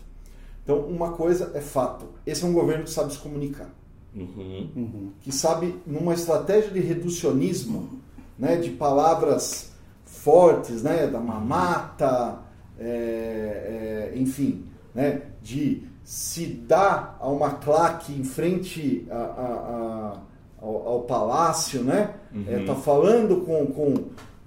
Então, uma coisa é fato: esse é um governo que sabe se comunicar. Uhum. Uhum. Que sabe, numa estratégia de reducionismo, né, de palavras fortes, né, da mamata, é, é, enfim, né, de se dá a uma claque em frente a, a, a, ao, ao, palácio, né? Uhum. É, tá falando com, com,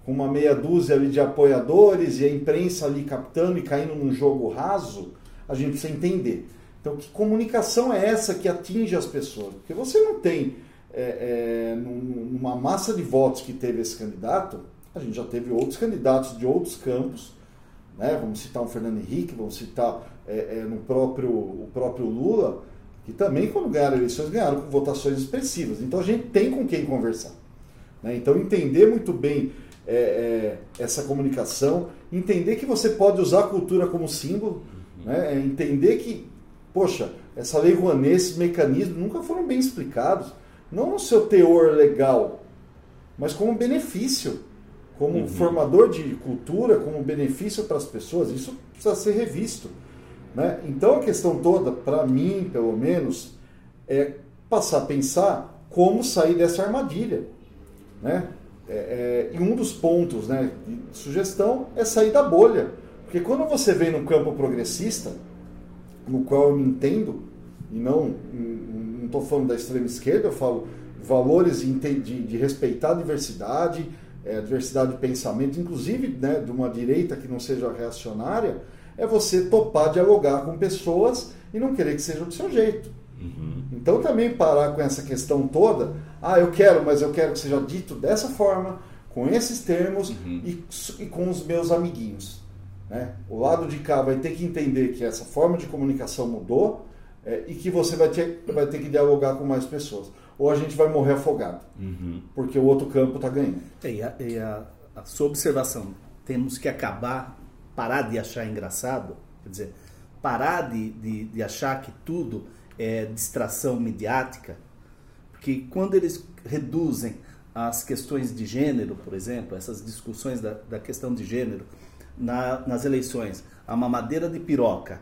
com, uma meia dúzia ali de apoiadores e a imprensa ali captando e caindo num jogo raso, a gente precisa entender. Então, que comunicação é essa que atinge as pessoas? Porque você não tem, é, é, numa massa de votos que teve esse candidato, a gente já teve outros candidatos de outros campos, né? vamos citar o Fernando Henrique, vamos citar é, é, no próprio, o próprio Lula, que também, quando ganharam eleições, ganharam com votações expressivas. Então a gente tem com quem conversar. Né? Então entender muito bem é, é essa comunicação, entender que você pode usar a cultura como símbolo, né? É entender que, poxa, essa lei Rouanet, esses mecanismos nunca foram bem explicados, não no seu teor legal, mas como benefício, como uhum. formador de cultura, como benefício para as pessoas. Isso precisa ser revisto. Né? Então a questão toda, para mim pelo menos, é passar a pensar como sair dessa armadilha. Né? É, é, e um dos pontos né, de sugestão é sair da bolha. Porque quando você vem no campo progressista, no qual eu me entendo, e não estou falando da extrema esquerda, eu falo valores de, de, de respeitar a diversidade, é, diversidade de pensamento, inclusive né, de uma direita que não seja reacionária, é você topar dialogar com pessoas e não querer que seja do seu jeito. Uhum. Então também parar com essa questão toda, ah, eu quero, mas eu quero que seja dito dessa forma, com esses termos uhum. e, e, com os meus amiguinhos. Né? O lado de cá vai ter que entender que essa forma de comunicação mudou é, e que você vai ter, vai ter que dialogar com mais pessoas. Ou a gente vai morrer afogado, Uhum. porque o outro campo está ganhando. E a, e a, a sua observação, temos que acabar, parar de achar engraçado, quer dizer, parar de, de, de achar que tudo é distração mediática, porque quando eles reduzem as questões de gênero, por exemplo, essas discussões da, da questão de gênero na, nas eleições, a mamadeira de piroca,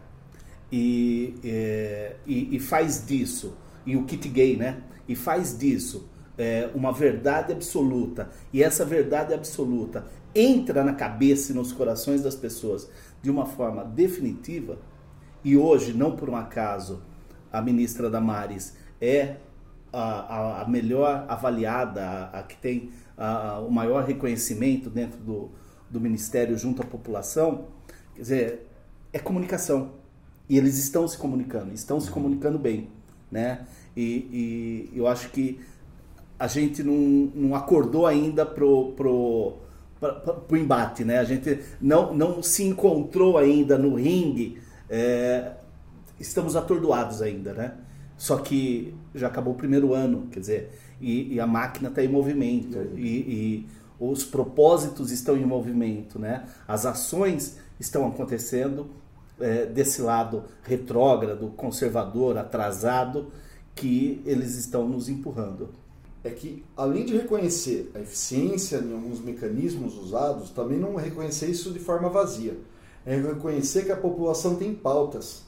e, é, e, e faz disso, e o kit gay, né? E faz disso é, uma verdade absoluta, e essa verdade absoluta entra na cabeça e nos corações das pessoas de uma forma definitiva, e hoje, não por um acaso, a ministra Damares é a, a, a melhor avaliada, a, a que tem o maior reconhecimento dentro do, do ministério junto à população, quer dizer, é comunicação. E eles estão se comunicando, estão se comunicando bem, né? E, e eu acho que a gente não, não acordou ainda pro, pro, pra- pra- pro embate, né? A gente não, não se encontrou ainda no ringue. é, estamos atordoados ainda, né? Só que já acabou o primeiro ano, quer dizer, e, e a máquina está em movimento, e, e os propósitos estão em movimento, né? As ações estão acontecendo é, desse lado retrógrado, conservador, atrasado, que eles estão nos empurrando. é que, além de reconhecer a eficiência em alguns mecanismos usados, também não reconhecer isso de forma vazia. É reconhecer que a população tem pautas.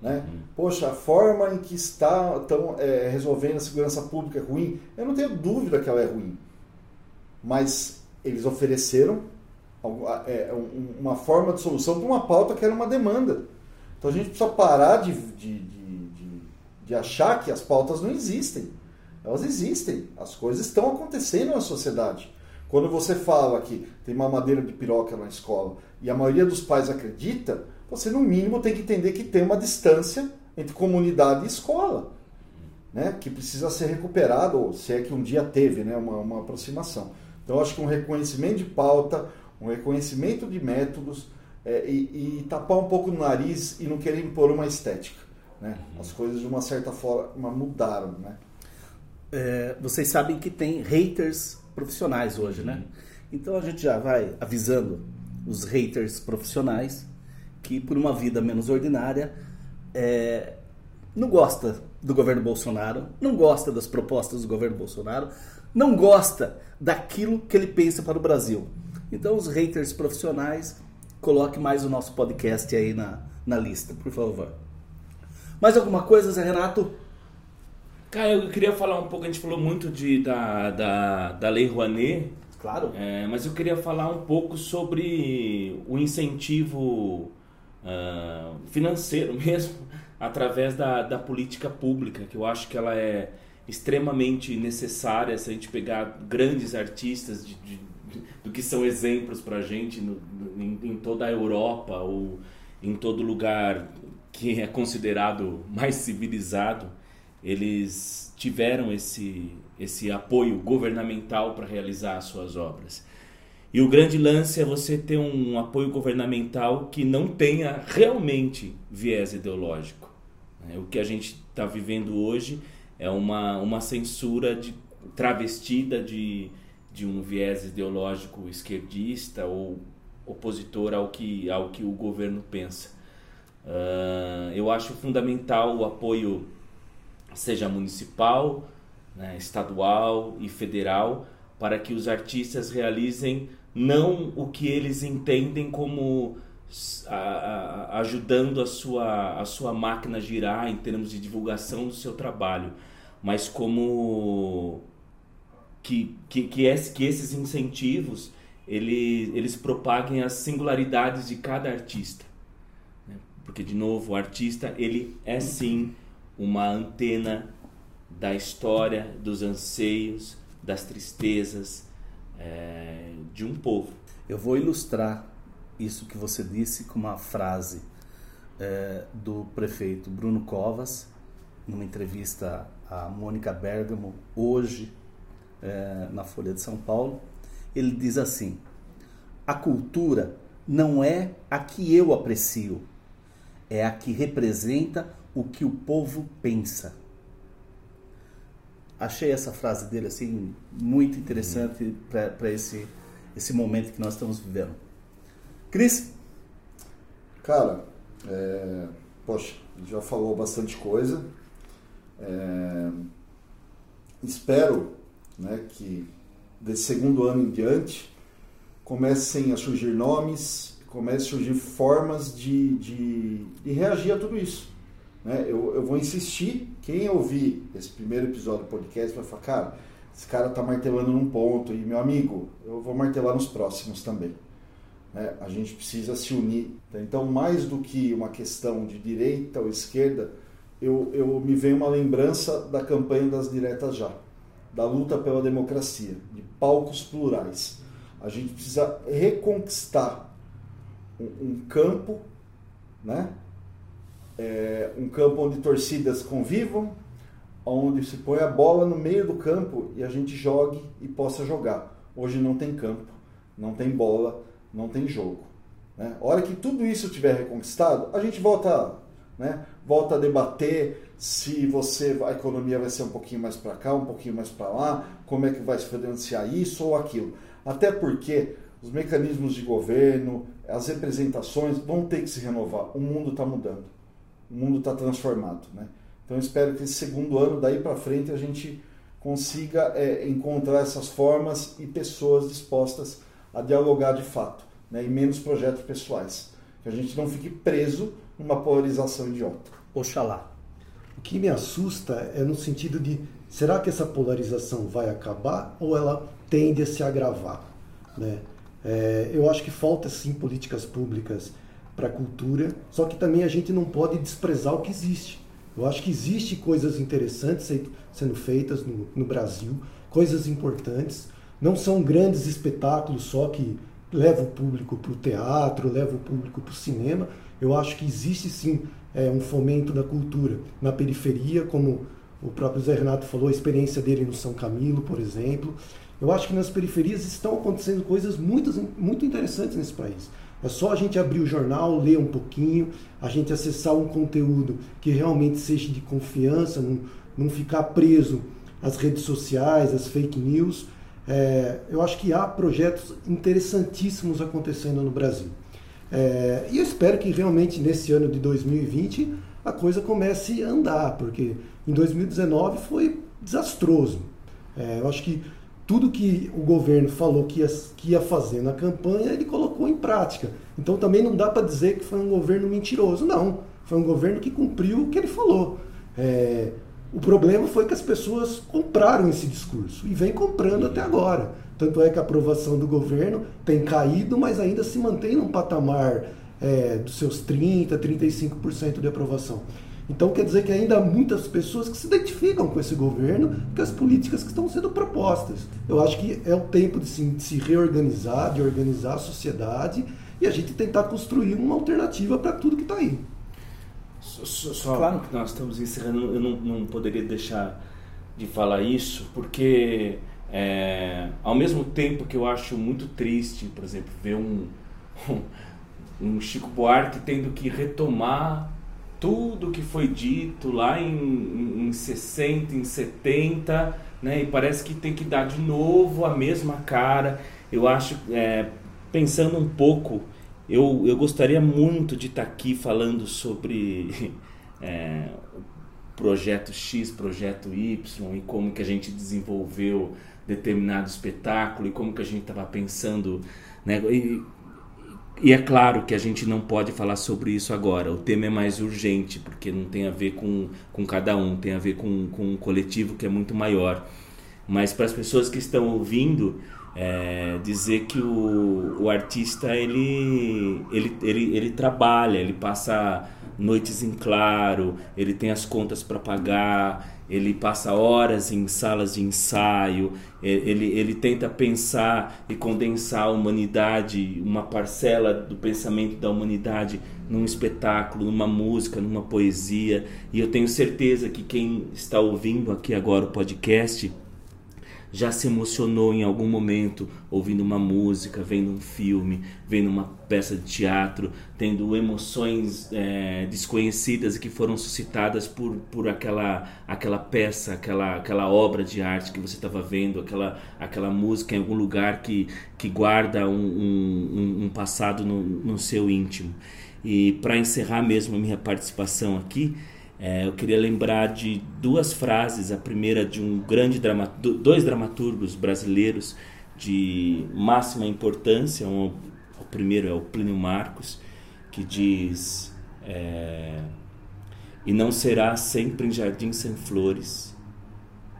Né? Poxa, a forma em que está tão, é, resolvendo a segurança pública é ruim. Eu não tenho dúvida que ela é ruim. Mas eles ofereceram uma forma de solução para uma pauta que era uma demanda. Então a gente precisa parar de, de, de, de, de achar que as pautas não existem. Elas existem. As coisas estão acontecendo na sociedade. Quando você fala que tem mamadeira de piroca na escola e a maioria dos pais acredita, você no mínimo tem que entender que tem uma distância entre comunidade e escola, né? que precisa ser recuperado, ou se é que um dia teve né? uma, uma aproximação. Então, acho que um reconhecimento de pauta, um reconhecimento de métodos é, e, e tapar um pouco o nariz e não querer impor uma estética. Né? As coisas, de uma certa forma, mudaram. Né? É, vocês sabem que tem haters profissionais hoje, né? Então a gente já vai avisando os haters profissionais que por uma vida menos ordinária é, não gosta do governo Bolsonaro, não gosta das propostas do governo Bolsonaro, não gosta daquilo que ele pensa para o Brasil. Então os haters profissionais, coloque mais o nosso podcast aí na, na lista, por favor. Mais alguma coisa, Zé Renato? Cara, eu queria falar um pouco, a gente falou muito de, da, da, da Lei Rouanet, Claro. é, mas eu queria falar um pouco sobre o incentivo ah, financeiro *laughs* mesmo, através da, da política pública, que eu acho que ela é extremamente necessária se a gente pegar grandes artistas de- de- do que são exemplos para a gente no- em, em toda a Europa ou em todo lugar que é considerado mais civilizado, eles tiveram esse, esse apoio governamental para realizar as suas obras. E o grande lance é você ter um apoio governamental que não tenha realmente viés ideológico. né? O que a gente está vivendo hoje é uma, uma censura de, travestida de, de um viés ideológico esquerdista ou opositor ao que, ao que o governo pensa. Ah, eu acho fundamental o apoio, seja municipal, né, estadual e federal, para que os artistas realizem não o que eles entendem como a- a- ajudando a sua, a sua máquina a girar em termos de divulgação do seu trabalho, mas como que, que, que, que esses incentivos ele, eles propaguem as singularidades de cada artista. né? Porque, de novo, o artista ele é sim uma antena da história, dos anseios, das tristezas é, de um povo. Eu vou ilustrar isso que você disse com uma frase é, do prefeito Bruno Covas, numa entrevista a Mônica Bergamo, hoje, é, na Folha de São Paulo. Ele diz assim: a cultura não é a que eu aprecio, é a que representa o que o povo pensa. Achei essa frase dele assim muito interessante uhum. para esse esse momento que nós estamos vivendo. Cris? Cara, é, poxa, já falou bastante coisa. É, espero né, que desse segundo ano em diante comecem a surgir nomes, comecem a surgir formas de, de, de reagir a tudo isso. Né? Eu, eu vou insistir, quem ouvir esse primeiro episódio do podcast vai falar, cara, esse cara está martelando num ponto, e meu amigo, eu vou martelar nos próximos também. Né? A gente precisa se unir. Então, mais do que uma questão de direita ou esquerda, eu, eu me vem uma lembrança da campanha das diretas já, da luta pela democracia, de palcos plurais. A gente precisa reconquistar um, um campo, né? É, um campo onde torcidas convivam, onde se põe a bola no meio do campo e a gente jogue e possa jogar. Hoje não tem campo, não tem bola, não tem jogo. Né? A hora que tudo isso tiver reconquistado, a gente volta, né? volta a debater se você a economia vai ser um pouquinho mais para cá, um pouquinho mais para lá, como é que vai se financiar isso ou aquilo. Até porque os mecanismos de governo, as representações vão ter que se renovar. O mundo está mudando, o mundo está transformado, né? Então espero que esse segundo ano, daí para frente, a gente consiga é, encontrar essas formas e pessoas dispostas a dialogar de fato, né, e menos projetos pessoais. Que a gente não fique preso numa polarização idiota. Oxalá. Que me assusta é no sentido de será que essa polarização vai acabar ou ela tende a se agravar? Né? É, eu acho que falta sim políticas públicas para a cultura, só que também a gente não pode desprezar o que existe. Eu acho que existe coisas interessantes sendo feitas no, no Brasil, coisas importantes. Não são grandes espetáculos só que levam o público para o teatro, levam o público para o cinema. Eu acho que existe sim é, um fomento da cultura na periferia, como o próprio Zé Renato falou, a experiência dele no São Camilo, por exemplo. Eu acho que nas periferias estão acontecendo coisas muito, muito interessantes nesse país. É só a gente abrir o jornal, ler um pouquinho, a gente acessar um conteúdo que realmente seja de confiança, não, não ficar preso às redes sociais, às fake news. É, eu acho que há projetos interessantíssimos acontecendo no Brasil. É, e eu espero que realmente nesse ano de 2020 a coisa comece a andar, porque em 2019 foi desastroso. É, eu acho que tudo que o governo falou que ia, que ia fazer na campanha, ele colocou em prática. Então também não dá para dizer que foi um governo mentiroso. Não, foi um governo que cumpriu o que ele falou. É, o problema foi que as pessoas compraram esse discurso e vem comprando até agora. Tanto é que a aprovação do governo tem caído, mas ainda se mantém num patamar é, dos seus 30%, 35% de aprovação. Então quer dizer que ainda há muitas pessoas que se identificam com esse governo, com as políticas que estão sendo propostas. Eu acho que é o tempo de se, de se reorganizar, de organizar a sociedade e a gente tentar construir uma alternativa para tudo que está aí. Só, só claro que nós estamos encerrando, eu não, não poderia deixar de falar isso, porque é, ao mesmo tempo que eu acho muito triste, por exemplo, ver um, *laughs* um Chico Buarque tendo que retomar tudo que foi dito lá em, em, em 60, em 70, né? E parece que tem que dar de novo a mesma cara. Eu acho, é, pensando um pouco, eu, eu gostaria muito de estar aqui falando sobre *laughs* é, projeto X, projeto Y e como que a gente desenvolveu determinado espetáculo e como que a gente estava pensando, né? E, e é claro que a gente não pode falar sobre isso agora. O tema é mais urgente, porque não tem a ver com, com cada um, tem a ver com, com um coletivo que é muito maior. Mas para as pessoas que estão ouvindo, é, dizer que o, o artista ele, ele, ele, ele trabalha, ele passa noites em claro, ele tem as contas para pagar, ele passa horas em salas de ensaio, ele, ele tenta pensar e condensar a humanidade, uma parcela do pensamento da humanidade num espetáculo, numa música, numa poesia. E eu tenho certeza que quem está ouvindo aqui agora o podcast já se emocionou em algum momento ouvindo uma música, vendo um filme, vendo uma peça de teatro, tendo emoções é, desconhecidas que foram suscitadas por, por aquela, aquela peça, aquela, aquela obra de arte que você estava vendo, aquela, aquela música em algum lugar que, que guarda um, um, um passado no, no seu íntimo. E para encerrar mesmo a minha participação aqui, é, eu queria lembrar de duas frases. A primeira de um grande dois dramaturgos brasileiros de máxima importância. Um, o primeiro é o Plínio Marcos, que diz: é, E não será sempre em jardim sem flores,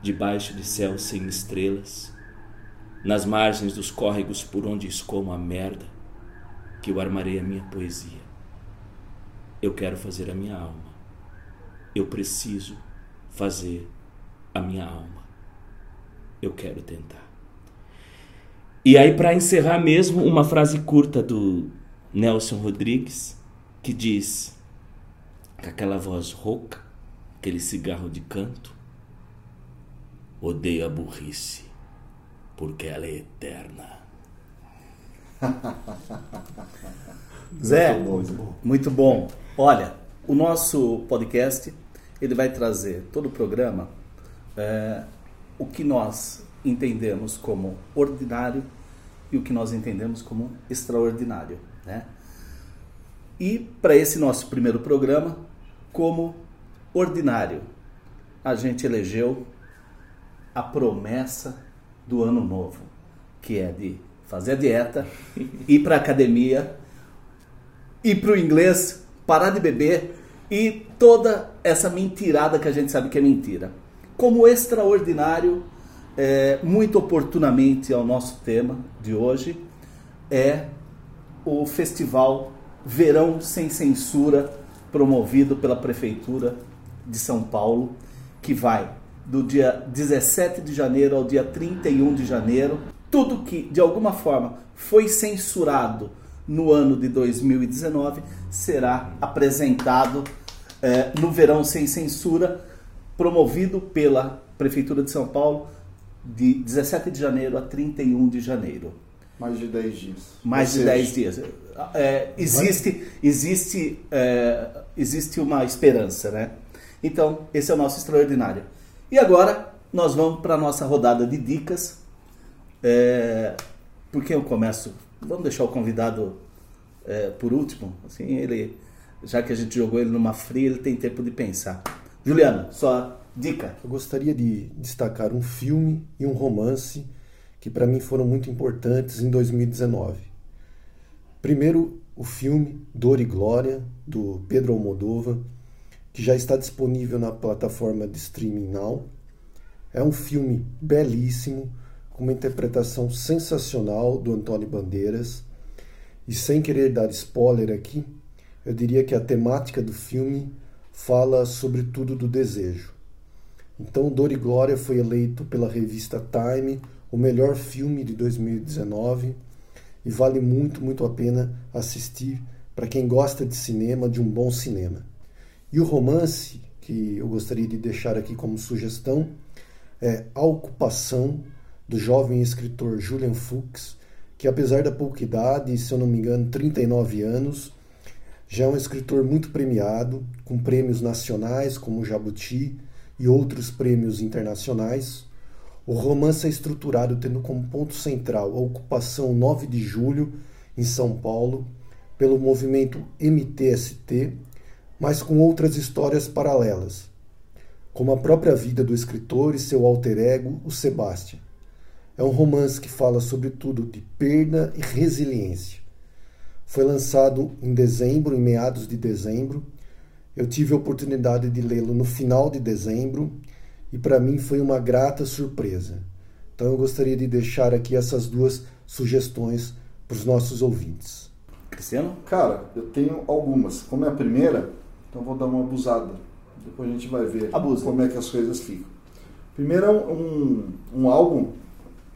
debaixo de céu sem estrelas, nas margens dos córregos por onde escomo a merda, que eu armarei a minha poesia. Eu quero fazer a minha alma eu preciso fazer a minha alma. Eu quero tentar. E aí, para encerrar mesmo, uma frase curta do Nelson Rodrigues, que diz, com aquela voz rouca, aquele cigarro de canto, odeio a burrice, porque ela é eterna. *laughs* Zé, muito bom, muito bom. Muito bom. Olha, o nosso podcast ele vai trazer todo o programa é, o que nós entendemos como ordinário e o que nós entendemos como extraordinário, né? E para esse nosso primeiro programa, como ordinário, a gente elegeu a promessa do ano novo, que é de fazer a dieta, *laughs* ir para a academia, ir para o inglês, parar de beber e toda essa mentirada que a gente sabe que é mentira. Como extraordinário, é, muito oportunamente ao nosso tema de hoje, é o festival Verão Sem Censura, promovido pela Prefeitura de São Paulo, que vai do dia 17 de janeiro ao dia 31 de janeiro. Tudo que de alguma forma foi censurado no ano de 2019 será apresentado é, no Verão Sem Censura, promovido pela Prefeitura de São Paulo de 17 de janeiro a 31 de janeiro. Mais de 10 dias. Mais Ou de 10 dias. É, existe, existe, é, existe uma esperança, né? Então, esse é o nosso extraordinário. E agora, nós vamos para a nossa rodada de dicas. É, por quem eu começo? Vamos deixar o convidado é, por último. Assim, ele já que a gente jogou ele numa fria, ele tem tempo de pensar. Juliano, sua dica. Eu gostaria de destacar um filme e um romance que para mim foram muito importantes em 2019. Primeiro, o filme Dor e Glória, do Pedro Almodóvar, que já está disponível na plataforma de streaming Now. É um filme belíssimo, com uma interpretação sensacional do Antônio Bandeiras. E sem querer dar spoiler aqui, eu diria que a temática do filme fala sobretudo do desejo. Então, Dor e Glória foi eleito pela revista Time o melhor filme de 2019 e vale muito, muito a pena assistir para quem gosta de cinema, de um bom cinema. E o romance que eu gostaria de deixar aqui como sugestão é A Ocupação, do jovem escritor Julian Fuchs, que apesar da pouca idade, se eu não me engano, 39 anos, já é um escritor muito premiado, com prêmios nacionais como Jabuti e outros prêmios internacionais. O romance é estruturado tendo como ponto central a ocupação 9 de julho em São Paulo pelo movimento MTST, mas com outras histórias paralelas, como a própria vida do escritor e seu alter ego, o Sebastian. É um romance que fala sobretudo de perda e resiliência. Foi lançado em dezembro, em meados de dezembro. Eu tive a oportunidade de lê-lo no final de dezembro e para mim foi uma grata surpresa. Então eu gostaria de deixar aqui essas duas sugestões para os nossos ouvintes. Cristiano? Cara, eu tenho algumas. Como é a primeira, então vou dar uma abusada. Depois a gente vai ver Abusa. como é que as coisas ficam. Primeiro é um, um álbum,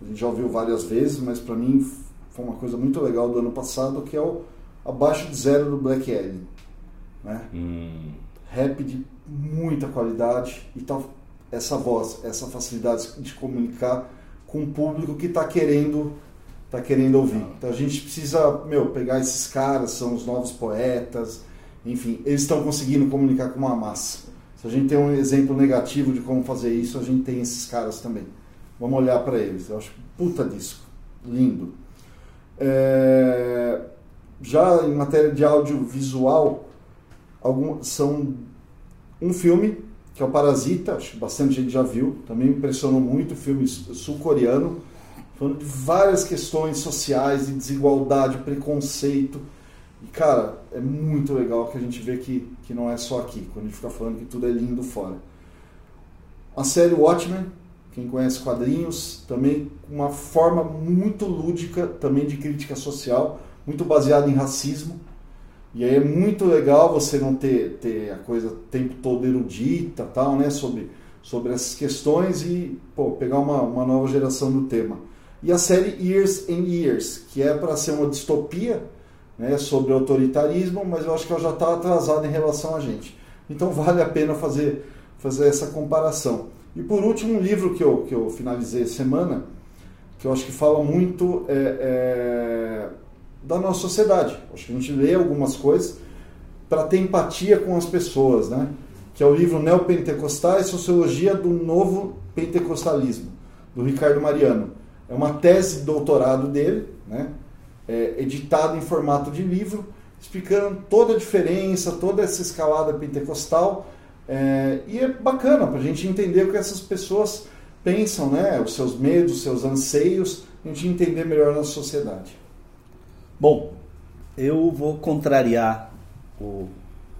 a gente já ouviu várias vezes, mas para mim foi uma coisa muito legal do ano passado, que é o Abaixo de Zero do Black Alien. Né? Hum. Rap de muita qualidade e tal. Essa voz, essa facilidade de comunicar com o público que está querendo tá querendo ouvir. Então a gente precisa, meu, pegar esses caras, são os novos poetas, enfim, eles estão conseguindo comunicar com uma massa. Se a gente tem um exemplo negativo de como fazer isso, a gente tem esses caras também. Vamos olhar para eles. Eu acho puta disco, lindo. É... Já em matéria de audiovisual, algum, são um filme que é o Parasita, acho que bastante gente já viu, também me impressionou muito, filme sul-coreano, falando de várias questões sociais, de desigualdade, preconceito. E, cara, é muito legal que a gente vê que, que não é só aqui, quando a gente fica falando que tudo é lindo fora. A série Watchmen, quem conhece quadrinhos, também uma forma muito lúdica também de crítica social, muito baseada em racismo. E aí é muito legal você não ter, ter a coisa o tempo todo erudita, tal, né, sobre, sobre essas questões e pô, pegar uma, uma nova geração do tema. E a série Years and Years, que é para ser uma distopia né, sobre autoritarismo, mas eu acho que ela já está atrasada em relação a gente. Então vale a pena fazer, fazer essa comparação. E por último, um livro que eu, que eu finalizei semana, que eu acho que fala muito é, é, da nossa sociedade. Acho que a gente lê algumas coisas para ter empatia com as pessoas, né? que é o livro Neopentecostais, Sociologia do Novo Pentecostalismo, do Ricardo Mariano. É uma tese de doutorado dele, né? é, editado em formato de livro, explicando toda a diferença, toda essa escalada pentecostal. É, e é bacana para a gente entender o que essas pessoas pensam, né? os seus medos, os seus anseios, a gente entender melhor na sociedade. Bom, eu vou contrariar o,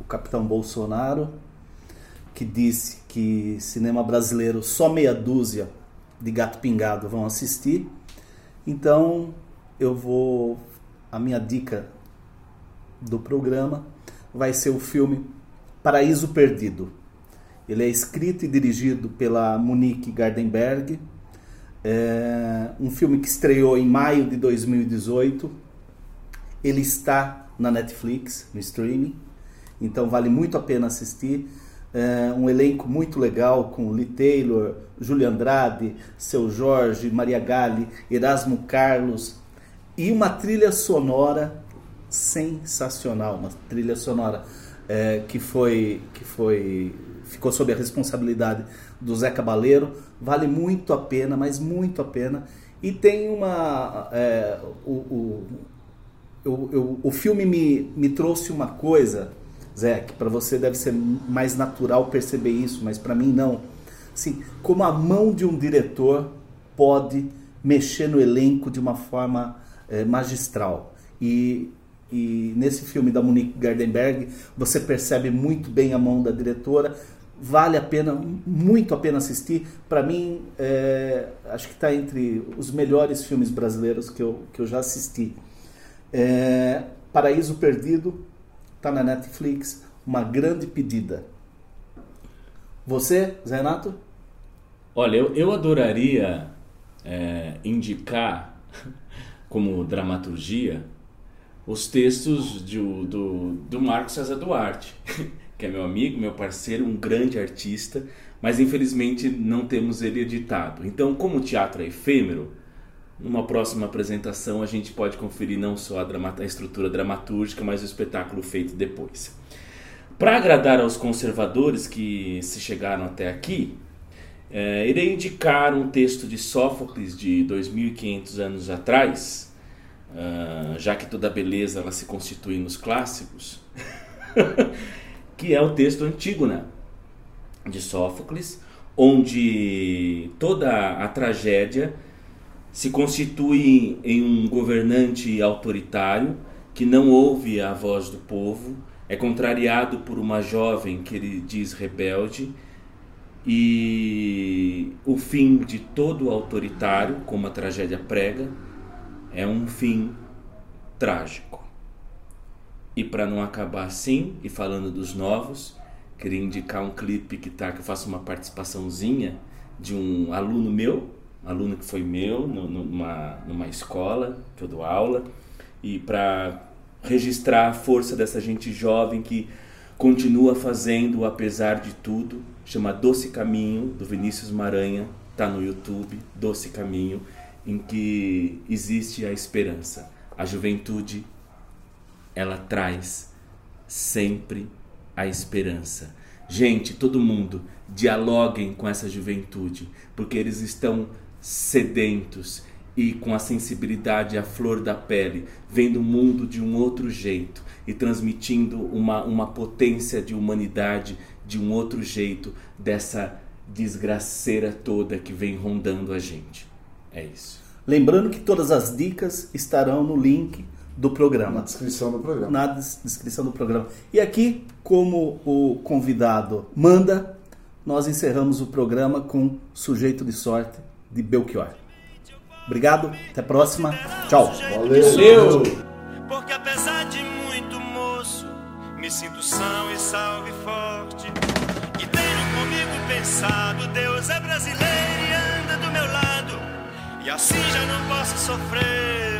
o capitão Bolsonaro, que disse que cinema brasileiro só meia dúzia de gato pingado vão assistir. Então, eu vou. A minha dica do programa vai ser o filme Paraíso Perdido. Ele é escrito e dirigido pela Monique Gardenberg. É um filme que estreou em maio de 2018. Ele está na Netflix, no streaming, então vale muito a pena assistir. É um elenco muito legal com Lee Taylor, Júlio Andrade, Seu Jorge, Maria Gali, Erasmo Carlos, e uma trilha sonora sensacional, uma trilha sonora é, que foi que foi ficou sob a responsabilidade do Zé Cabaleiro, vale muito a pena, mas muito a pena. E tem uma é, o, o, o, o filme me, me trouxe uma coisa, Zé, que para você deve ser mais natural perceber isso, mas para mim não. Assim, como a mão de um diretor pode mexer no elenco de uma forma é, magistral. E, e nesse filme da Monique Gardenberg você percebe muito bem a mão da diretora. Vale a pena, muito a pena assistir. Para mim, é, acho que está entre os melhores filmes brasileiros que eu, que eu já assisti. É, Paraíso Perdido está na Netflix, uma grande pedida. Você, Zé Renato? Olha, eu, eu adoraria é, indicar *laughs* como dramaturgia os textos de, do, do Marco César Duarte, *laughs* que é meu amigo, meu parceiro, um grande artista, mas infelizmente não temos ele editado. Então, como o teatro é efêmero, numa próxima apresentação a gente pode conferir não só a, a estrutura dramatúrgica, mas o espetáculo feito depois. Para agradar aos conservadores que se chegaram até aqui, é, irei indicar um texto de Sófocles de 2.500 anos atrás, uh, já que toda beleza ela se constitui nos clássicos, *laughs* que é o texto Antígona de Sófocles, onde toda a tragédia se constitui em um governante autoritário que não ouve a voz do povo, é contrariado por uma jovem que ele diz rebelde e o fim de todo autoritário, como a tragédia prega, é um fim trágico. E para não acabar assim, e falando dos novos, queria indicar um clipe que tá, que eu faço uma participaçãozinha de um aluno meu, aluno que foi meu, numa, numa escola, que eu dou aula, e para registrar a força dessa gente jovem que continua fazendo apesar de tudo, chama Doce Caminho, do Vinícius Maranha, tá no YouTube, Doce Caminho, em que existe a esperança. A juventude, ela traz sempre a esperança. Gente, todo mundo, dialoguem com essa juventude, porque eles estão sedentos e com a sensibilidade à flor da pele, vendo o mundo de um outro jeito e transmitindo uma, uma potência de humanidade de um outro jeito dessa desgraceira toda que vem rondando a gente. É isso. Lembrando que todas as dicas estarão no link do programa. Na descrição do programa. Na des- descrição do programa. E aqui, como o convidado manda, nós encerramos o programa com Sujeito de Sorte de Belchior. Obrigado, até a próxima. Tchau. Valeu! Porque apesar de muito moço, me sinto são e salve forte. E tenho comigo pensado, Deus é brasileiro e anda do meu lado. E assim já não posso sofrer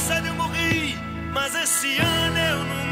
essa eu morri, mas esse ano eu não